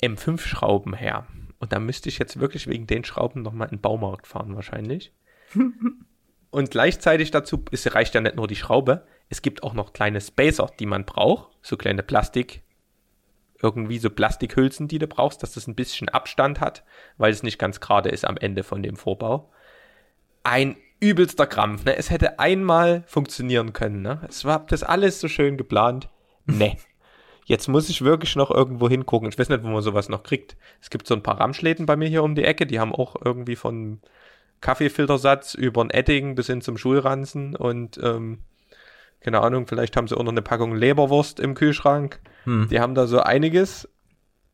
M5-Schrauben her? Und da müsste ich jetzt wirklich wegen den Schrauben nochmal in den Baumarkt fahren wahrscheinlich. [LAUGHS] und gleichzeitig dazu, es reicht ja nicht nur die Schraube, es gibt auch noch kleine Spacer, die man braucht, so kleine Plastik irgendwie so Plastikhülsen, die du brauchst, dass das ein bisschen Abstand hat, weil es nicht ganz gerade ist am Ende von dem Vorbau. Ein übelster Krampf. Ne? Es hätte einmal funktionieren können. Ne? Es war das alles so schön geplant. Ne. Jetzt muss ich wirklich noch irgendwo hingucken. Ich weiß nicht, wo man sowas noch kriegt. Es gibt so ein paar Ramschläden bei mir hier um die Ecke, die haben auch irgendwie von Kaffeefiltersatz über ein Edding bis hin zum Schulranzen und ähm, keine Ahnung, vielleicht haben sie auch noch eine Packung Leberwurst im Kühlschrank. Hm. Die haben da so einiges,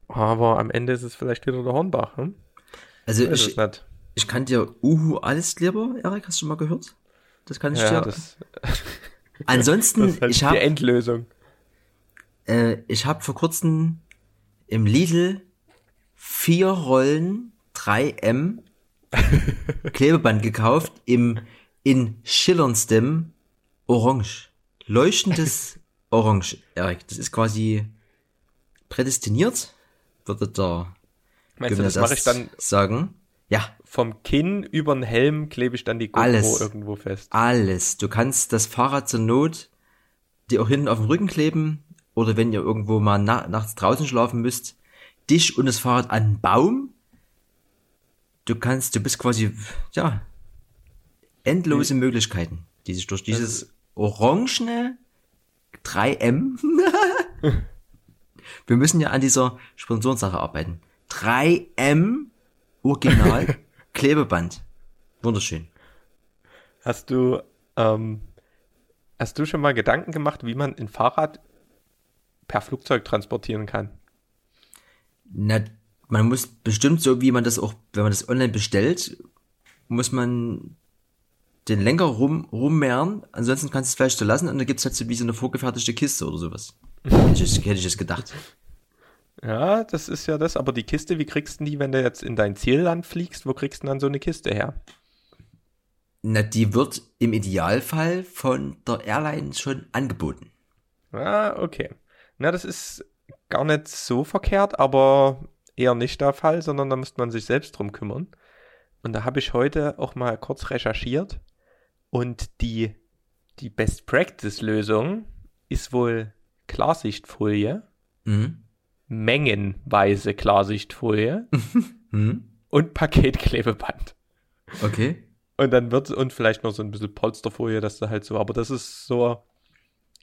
aber am Ende ist es vielleicht wieder der Hornbach. Hm? Also ich, ich kann dir Uhu alles lieber, Erik, hast du mal gehört? Das kann ich ja, dir. Das, [LAUGHS] Ansonsten, das ist halt ich habe die Endlösung. Äh, ich habe vor kurzem im Lidl vier Rollen 3M [LAUGHS] Klebeband gekauft im in schillerndem Orange leuchtendes [LAUGHS] Orange, Erik. Das ist quasi prädestiniert, würde der Meinst du, das mache ich dann sagen. Ja. Vom Kinn über den Helm klebe ich dann die GoPro alles, irgendwo fest. Alles. Du kannst das Fahrrad zur Not dir auch hinten auf den Rücken kleben oder wenn ihr irgendwo mal na nachts draußen schlafen müsst, dich und das Fahrrad an einen Baum. Du kannst, du bist quasi, ja, endlose hm. Möglichkeiten, die sich durch dieses orangene 3M. [LAUGHS] Wir müssen ja an dieser Sponsorensache arbeiten. 3M Original [LAUGHS] Klebeband. Wunderschön. Hast du, ähm, hast du schon mal Gedanken gemacht, wie man ein Fahrrad per Flugzeug transportieren kann? Na, man muss bestimmt so, wie man das auch, wenn man das online bestellt, muss man den Lenker rum, rummehren, ansonsten kannst du es vielleicht so lassen und dann gibt es halt so wie so eine vorgefertigte Kiste oder sowas. [LAUGHS] hätte, ich, hätte ich es gedacht. Ja, das ist ja das, aber die Kiste, wie kriegst du die, wenn du jetzt in dein Zielland fliegst, wo kriegst du dann so eine Kiste her? Na, die wird im Idealfall von der Airline schon angeboten. Ah, okay. Na, das ist gar nicht so verkehrt, aber eher nicht der Fall, sondern da müsste man sich selbst drum kümmern. Und da habe ich heute auch mal kurz recherchiert und die, die Best Practice Lösung ist wohl Klarsichtfolie, mhm. Mengenweise Klarsichtfolie [LAUGHS] mhm. und Paketklebeband. Okay. Und dann wird, und vielleicht noch so ein bisschen Polsterfolie, dass da halt so, aber das ist so,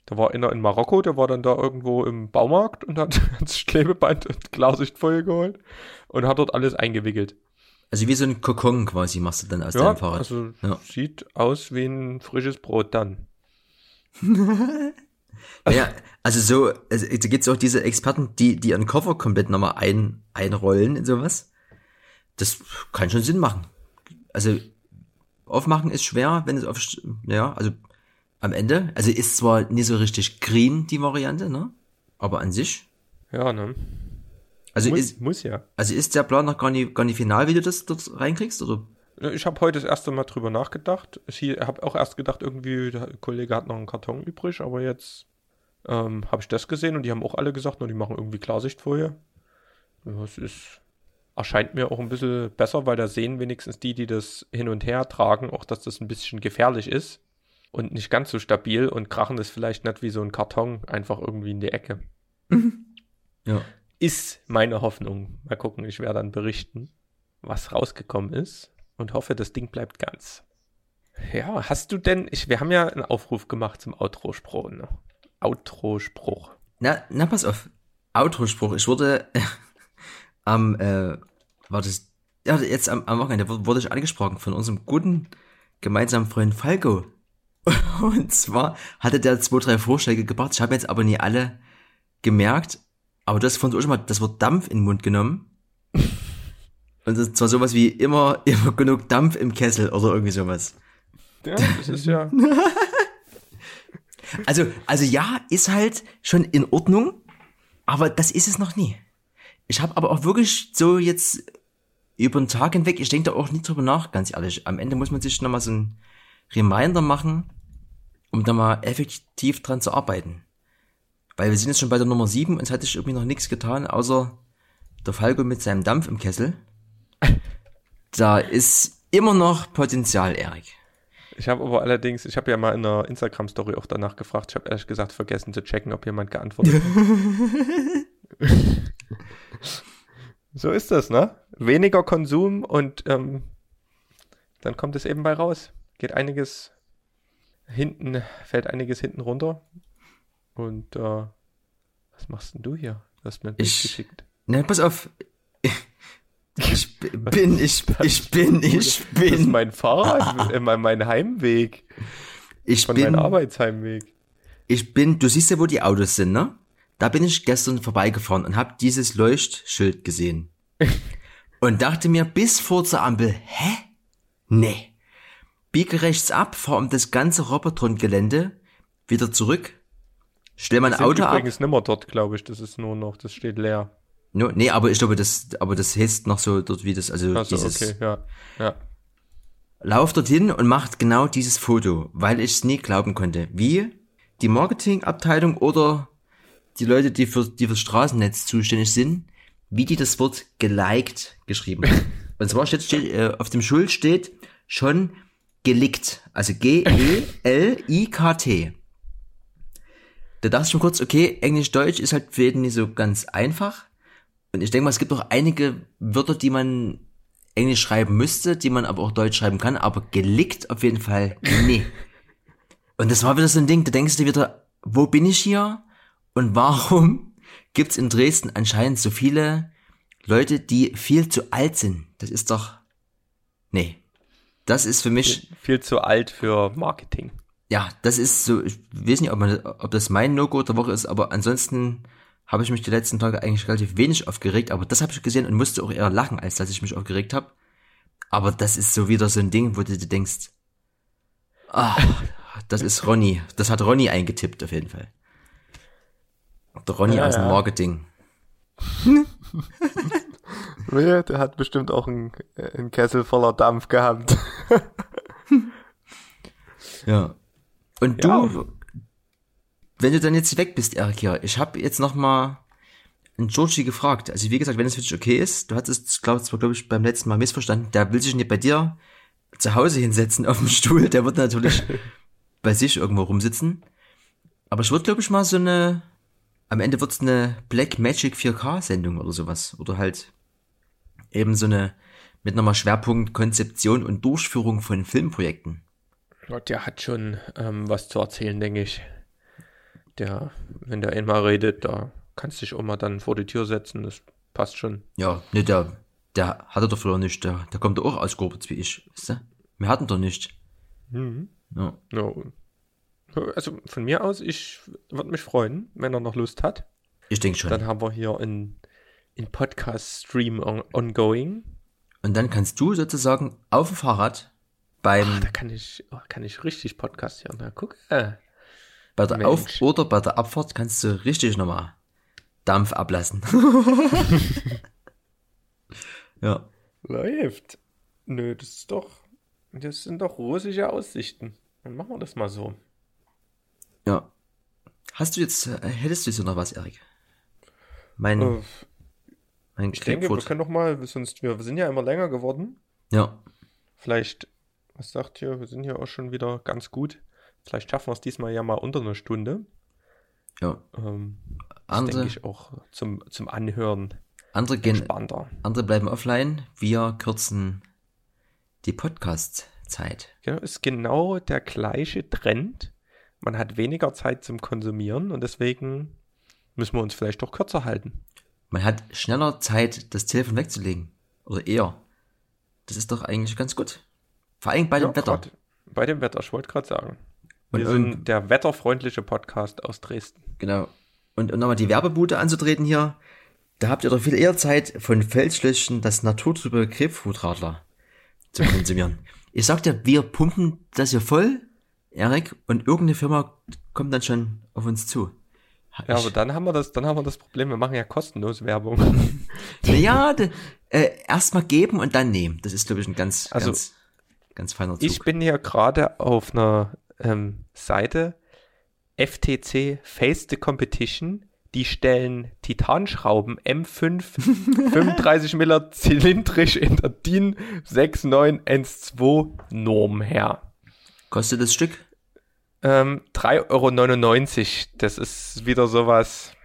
da war einer in Marokko, der war dann da irgendwo im Baumarkt und hat [LAUGHS] das Klebeband und Klarsichtfolie geholt und hat dort alles eingewickelt. Also wie so ein Kokon quasi machst du dann aus ja, deinem Fahrrad. Also ja. sieht aus wie ein frisches Brot dann. [LAUGHS] ja, also so, also, da gibt's auch diese Experten, die, die ihren Koffer komplett nochmal ein, einrollen in sowas. Das kann schon Sinn machen. Also aufmachen ist schwer, wenn es auf, ja, also am Ende, also ist zwar nicht so richtig green die Variante, ne? Aber an sich. Ja, ne? Also muss, ist, muss ja. Also ist der Plan noch gar nicht, gar nicht final, wie du das dort reinkriegst, oder? Ich habe heute das erste Mal drüber nachgedacht. Ich habe auch erst gedacht, irgendwie der Kollege hat noch einen Karton übrig, aber jetzt ähm, habe ich das gesehen und die haben auch alle gesagt, nur die machen irgendwie Klarsichtfolie. Das ist, erscheint mir auch ein bisschen besser, weil da sehen wenigstens die, die das hin und her tragen, auch, dass das ein bisschen gefährlich ist und nicht ganz so stabil und krachen das vielleicht nicht wie so ein Karton einfach irgendwie in die Ecke. Ja ist meine Hoffnung. Mal gucken, ich werde dann berichten, was rausgekommen ist und hoffe, das Ding bleibt ganz. Ja, hast du denn, ich, wir haben ja einen Aufruf gemacht zum Outro-Spruch. Ne? Outro-Spruch. Na, na, pass auf. Outro-Spruch. Ich wurde am, äh, war das, ja, jetzt am, am Wochenende wurde ich angesprochen von unserem guten gemeinsamen Freund Falco. [LAUGHS] Und zwar hatte der zwei, drei Vorschläge gebracht. Ich habe jetzt aber nie alle gemerkt. Aber hast von so schon mal das Wort Dampf in den Mund genommen. Und das war sowas wie immer, [LAUGHS] immer genug Dampf im Kessel oder irgendwie sowas. Ja, das ist ja. [LAUGHS] also, also ja, ist halt schon in Ordnung, aber das ist es noch nie. Ich habe aber auch wirklich so jetzt über den Tag hinweg, ich denke da auch nicht drüber nach, ganz ehrlich. Am Ende muss man sich nochmal so ein Reminder machen, um da mal effektiv dran zu arbeiten. Weil wir sind jetzt schon bei der Nummer 7 und es hat sich irgendwie noch nichts getan, außer der Falco mit seinem Dampf im Kessel. Da ist immer noch Potenzial, Erik. Ich habe aber allerdings, ich habe ja mal in einer Instagram-Story auch danach gefragt. Ich habe ehrlich gesagt vergessen zu checken, ob jemand geantwortet hat. [LAUGHS] so ist das, ne? Weniger Konsum und ähm, dann kommt es eben bei raus. Geht einiges hinten, fällt einiges hinten runter. Und äh, was machst denn du hier? Du hast mir ein Bild Ich- geschickt. Ne, pass auf. Ich bin, ich, ich bin, ich Das ist bin, mein Fahrrad, äh, mein, mein Heimweg. ich Von bin, meinem Arbeitsheimweg. ich bin, du siehst ja, wo die Autos sind, ne? Da bin ich gestern vorbeigefahren und habe dieses Leuchtschild gesehen. [LAUGHS] und dachte mir bis vor zur Ampel, hä? Nee. Biege rechts ab, fahr um das ganze Robotron-Gelände, wieder zurück, stell mein Auto ab. übrigens nimmer dort, glaube ich. Das ist nur noch, das steht leer. No, nee, aber ich glaube, das, aber das heißt noch so dort, wie das, also Achso, dieses, okay, ja. Ja. lauf dorthin und macht genau dieses Foto, weil ich es nie glauben konnte. Wie die Marketingabteilung oder die Leute, die für die fürs Straßennetz zuständig sind, wie die das Wort geliked geschrieben haben. [LAUGHS] Und zwar steht, steht äh, auf dem Schuld steht schon gelickt, also G E L I K T. Da dachte ich mir kurz, okay, Englisch Deutsch ist halt für jeden nicht so ganz einfach. Und ich denke mal, es gibt auch einige Wörter, die man Englisch schreiben müsste, die man aber auch Deutsch schreiben kann, aber gelickt auf jeden Fall nee. [LAUGHS] Und das war wieder so ein Ding, da denkst du dir wieder, wo bin ich hier? Und warum [LAUGHS] gibt's in Dresden anscheinend so viele Leute, die viel zu alt sind? Das ist doch, nee. Das ist für mich, Viel zu alt für Marketing. ja, das ist so, ich weiß nicht, ob, man, ob das mein No-Go der Woche ist, aber ansonsten habe ich mich die letzten Tage eigentlich relativ wenig aufgeregt, aber das habe ich gesehen und musste auch eher lachen, als dass ich mich aufgeregt habe. Aber das ist so wieder so ein Ding, wo du dir denkst, ah, das ist Ronny, das hat Ronny eingetippt auf jeden Fall. Der Ronny Ja, aus dem. Marketing. [LAUGHS] Ja, der hat bestimmt auch einen, äh, einen Kessel voller Dampf gehabt. Ja. Und du, Ja. Wenn du dann jetzt weg bist, Erik, ja, ich habe jetzt noch mal einen Georgie gefragt. Also wie gesagt, wenn es für dich okay ist, du hattest, glaube ich, glaube ich, beim letzten Mal missverstanden, der will sich nicht bei dir zu Hause hinsetzen auf dem Stuhl, der wird natürlich [LAUGHS] bei sich irgendwo rumsitzen. Aber ich würde, glaube ich, mal so eine, am Ende wird's eine Black Magic 4K Sendung oder sowas. Oder halt eben so eine, mit nochmal Schwerpunkt Konzeption und Durchführung von Filmprojekten. Ja, Der hat schon ähm, was zu erzählen, denke ich. Der, wenn der einmal redet, da kannst du dich auch mal dann vor die Tür setzen, das passt schon. Ja, ne, der, der hatte doch früher nicht, der, der kommt doch auch aus Gorbitz wie ich, weißt du? Wir hatten doch nicht. Mhm. Ja. Ja. Also von mir aus, ich würde mich freuen, wenn er noch Lust hat. Ich denke schon. Dann haben wir hier einen, einen Podcast-Stream on, ongoing. Und dann kannst du sozusagen auf dem Fahrrad beim, Ach, da kann ich, oh, kann ich richtig Podcast hören. Na, guck. Äh. Bei der Mensch. Auf- oder bei der Abfahrt kannst du richtig nochmal Dampf ablassen. [LAUGHS] ja. Läuft. Nö, das ist doch, das sind doch rosige Aussichten. Dann machen wir das mal so. Ja. Hast du jetzt, äh, hättest du jetzt noch was, Erik? Mein, Äh, mein ich denke, wir können noch mal, sonst, wir sind ja immer länger geworden. Ja. Vielleicht, was sagt ihr, wir sind ja auch schon wieder ganz gut. Vielleicht schaffen wir es diesmal ja mal unter einer Stunde. Ja. Ähm, das Andere, denke ich auch zum, zum Anhören andere gehen, entspannter. andere bleiben offline. Wir kürzen die Podcast-Zeit. Genau, ist genau der gleiche Trend. Man hat weniger Zeit zum Konsumieren und deswegen müssen wir uns vielleicht doch kürzer halten. Man hat schneller Zeit, das Telefon wegzulegen. Oder eher. Das ist doch eigentlich ganz gut. Vor allem bei dem Ja, Wetter. grad Bei dem Wetter, ich wollte gerade sagen. Und, Wir und, sind der wetterfreundliche Podcast aus Dresden. genau. Und um nochmal die Werbebude anzutreten hier, da habt ihr doch viel eher Zeit, von Feldschlösschen das naturtrübe Grapefruitradler zu konsumieren. [LAUGHS] ich sag dir, wir pumpen das hier voll, Erik, und irgendeine Firma kommt dann schon auf uns zu. Ja, aber dann haben wir das, dann haben wir das Problem, wir machen ja kostenlos Werbung. [LAUGHS] Ja, äh, erstmal geben und dann nehmen. Das ist, glaube ich, ein ganz, Also, ganz, ganz feiner Zug. Ich bin hier gerade auf einer ähm, Seite FTC Face the Competition. Die stellen Titanschrauben M5 35 mm zylindrisch in der DIN 6912 Norm her. Kostet das Stück? Ähm, 3,99 Euro. Das ist wieder sowas,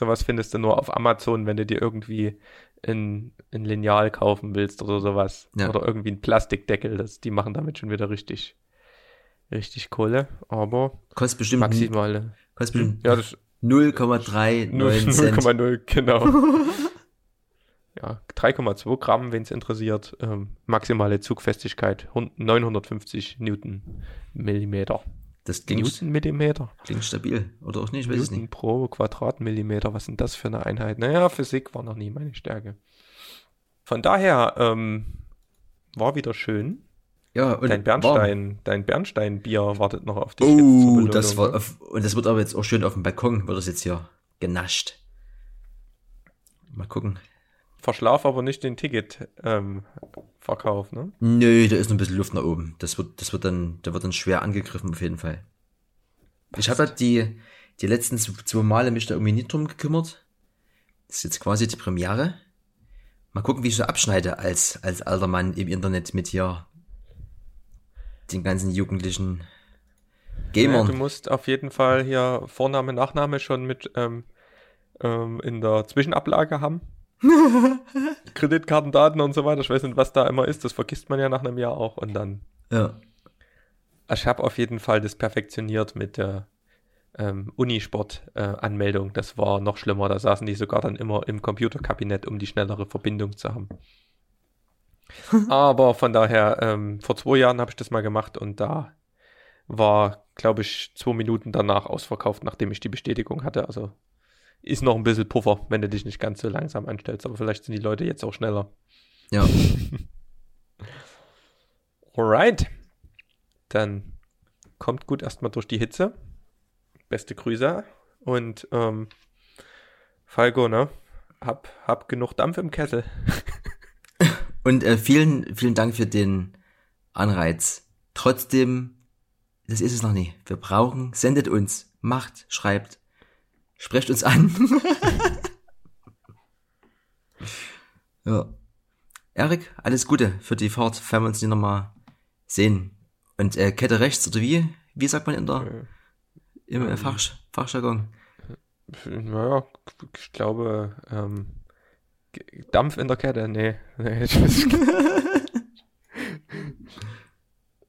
Sowas findest du nur auf Amazon, wenn du dir irgendwie ein, ein Lineal kaufen willst oder sowas. Ja. Oder irgendwie ein Plastikdeckel. Das, die machen damit schon wieder richtig, richtig Kohle. Aber Kostet bestimmt, maximale. kostet bestimmt Ja, das 0,39 [LAUGHS] Cent. 0,0, genau. [LAUGHS] ja, 3,2 Gramm, wenn es interessiert. Ähm, maximale Zugfestigkeit 100 950 Newton Millimeter. Das klingt, Newton Millimeter? klingt stabil. Oder auch nicht, ich weiß Newton nicht. pro Quadratmillimeter. Was sind das für eine Einheit? Naja, Physik war noch nie meine Stärke. Von daher ähm, war wieder schön. Ja, und Dein warm. Bernstein, dein Bernsteinbier wartet noch auf dich. Oh, das war, ne? auf, und das wird aber jetzt auch schön auf dem Balkon, wird das jetzt hier genascht. Mal gucken. Verschlaf aber nicht den Ticketverkauf, ähm, Verkauf, ne? Nö, da ist noch ein bisschen Luft nach oben. Das wird, das wird dann, da wird dann schwer angegriffen auf jeden Fall. Ich habe halt die, die letzten zwei Male mich da irgendwie nicht drum gekümmert. Das ist jetzt quasi die Premiere. Mal gucken, wie ich so abschneide als, als alter Mann im Internet mit hier den ganzen jugendlichen Ja, Gamern. du musst auf jeden Fall hier Vorname, Nachname schon mit ähm, ähm, in der Zwischenablage haben. [LAUGHS] Kreditkartendaten und so weiter. Ich weiß nicht, was da immer ist. Das vergisst man ja nach einem Jahr auch. Und dann. ja. Ich habe auf jeden Fall das perfektioniert mit der ähm, Unisport-Anmeldung. das war noch schlimmer. Da saßen die sogar dann immer im Computerkabinett, um die schnellere Verbindung zu haben. Aber von daher, ähm, vor zwei Jahren habe ich das mal gemacht und da war, glaube ich, zwei Minuten danach ausverkauft, nachdem ich die Bestätigung hatte. Also ist noch ein bisschen Puffer, wenn du dich nicht ganz so langsam anstellst. Aber vielleicht sind die Leute jetzt auch schneller. Ja. [LAUGHS] Alright. Dann kommt gut erstmal durch die Hitze. Beste Grüße. Und ähm, Falco, ne? Hab, hab genug Dampf im Kessel. [LAUGHS] Und äh, vielen, vielen Dank für den Anreiz. Trotzdem, das ist es noch nie. Wir brauchen, sendet uns, macht, schreibt, sprecht uns an. [LAUGHS] ja. Erik, alles Gute für die Fahrt, wenn wir uns die nochmal sehen. Und äh, Kette rechts oder wie? Wie sagt man in der im äh, Fach, Fachjargon? Naja, ich glaube, ähm, Dampf in der Kette, nee. [LAUGHS] nee ich weiß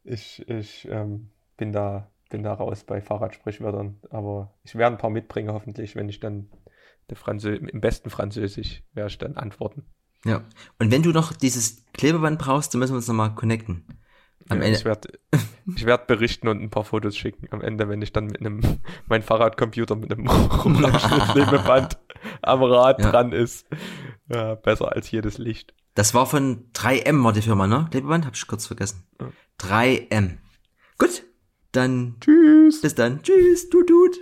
ich ich ähm, bin da bin da raus bei Fahrradsprichwörtern, aber ich werde ein paar mitbringen hoffentlich, wenn ich dann der Franzö im besten Französisch werde ich dann antworten. Ja. Und wenn du noch dieses Klebeband brauchst, dann müssen wir uns nochmal connecten. Am Ja, Ende. Ich werde ich werd berichten und ein paar Fotos schicken am Ende, wenn ich dann mit einem, mein Fahrradcomputer mit einem [LAUGHS] Klebeband am Rad Ja. dran ist. Ja, besser als jedes Licht. Das war von 3M war die Firma, ne? Klebeband? Hab ich kurz vergessen. 3M. Gut, dann Tschüss. bis dann. Tschüss, tut tut.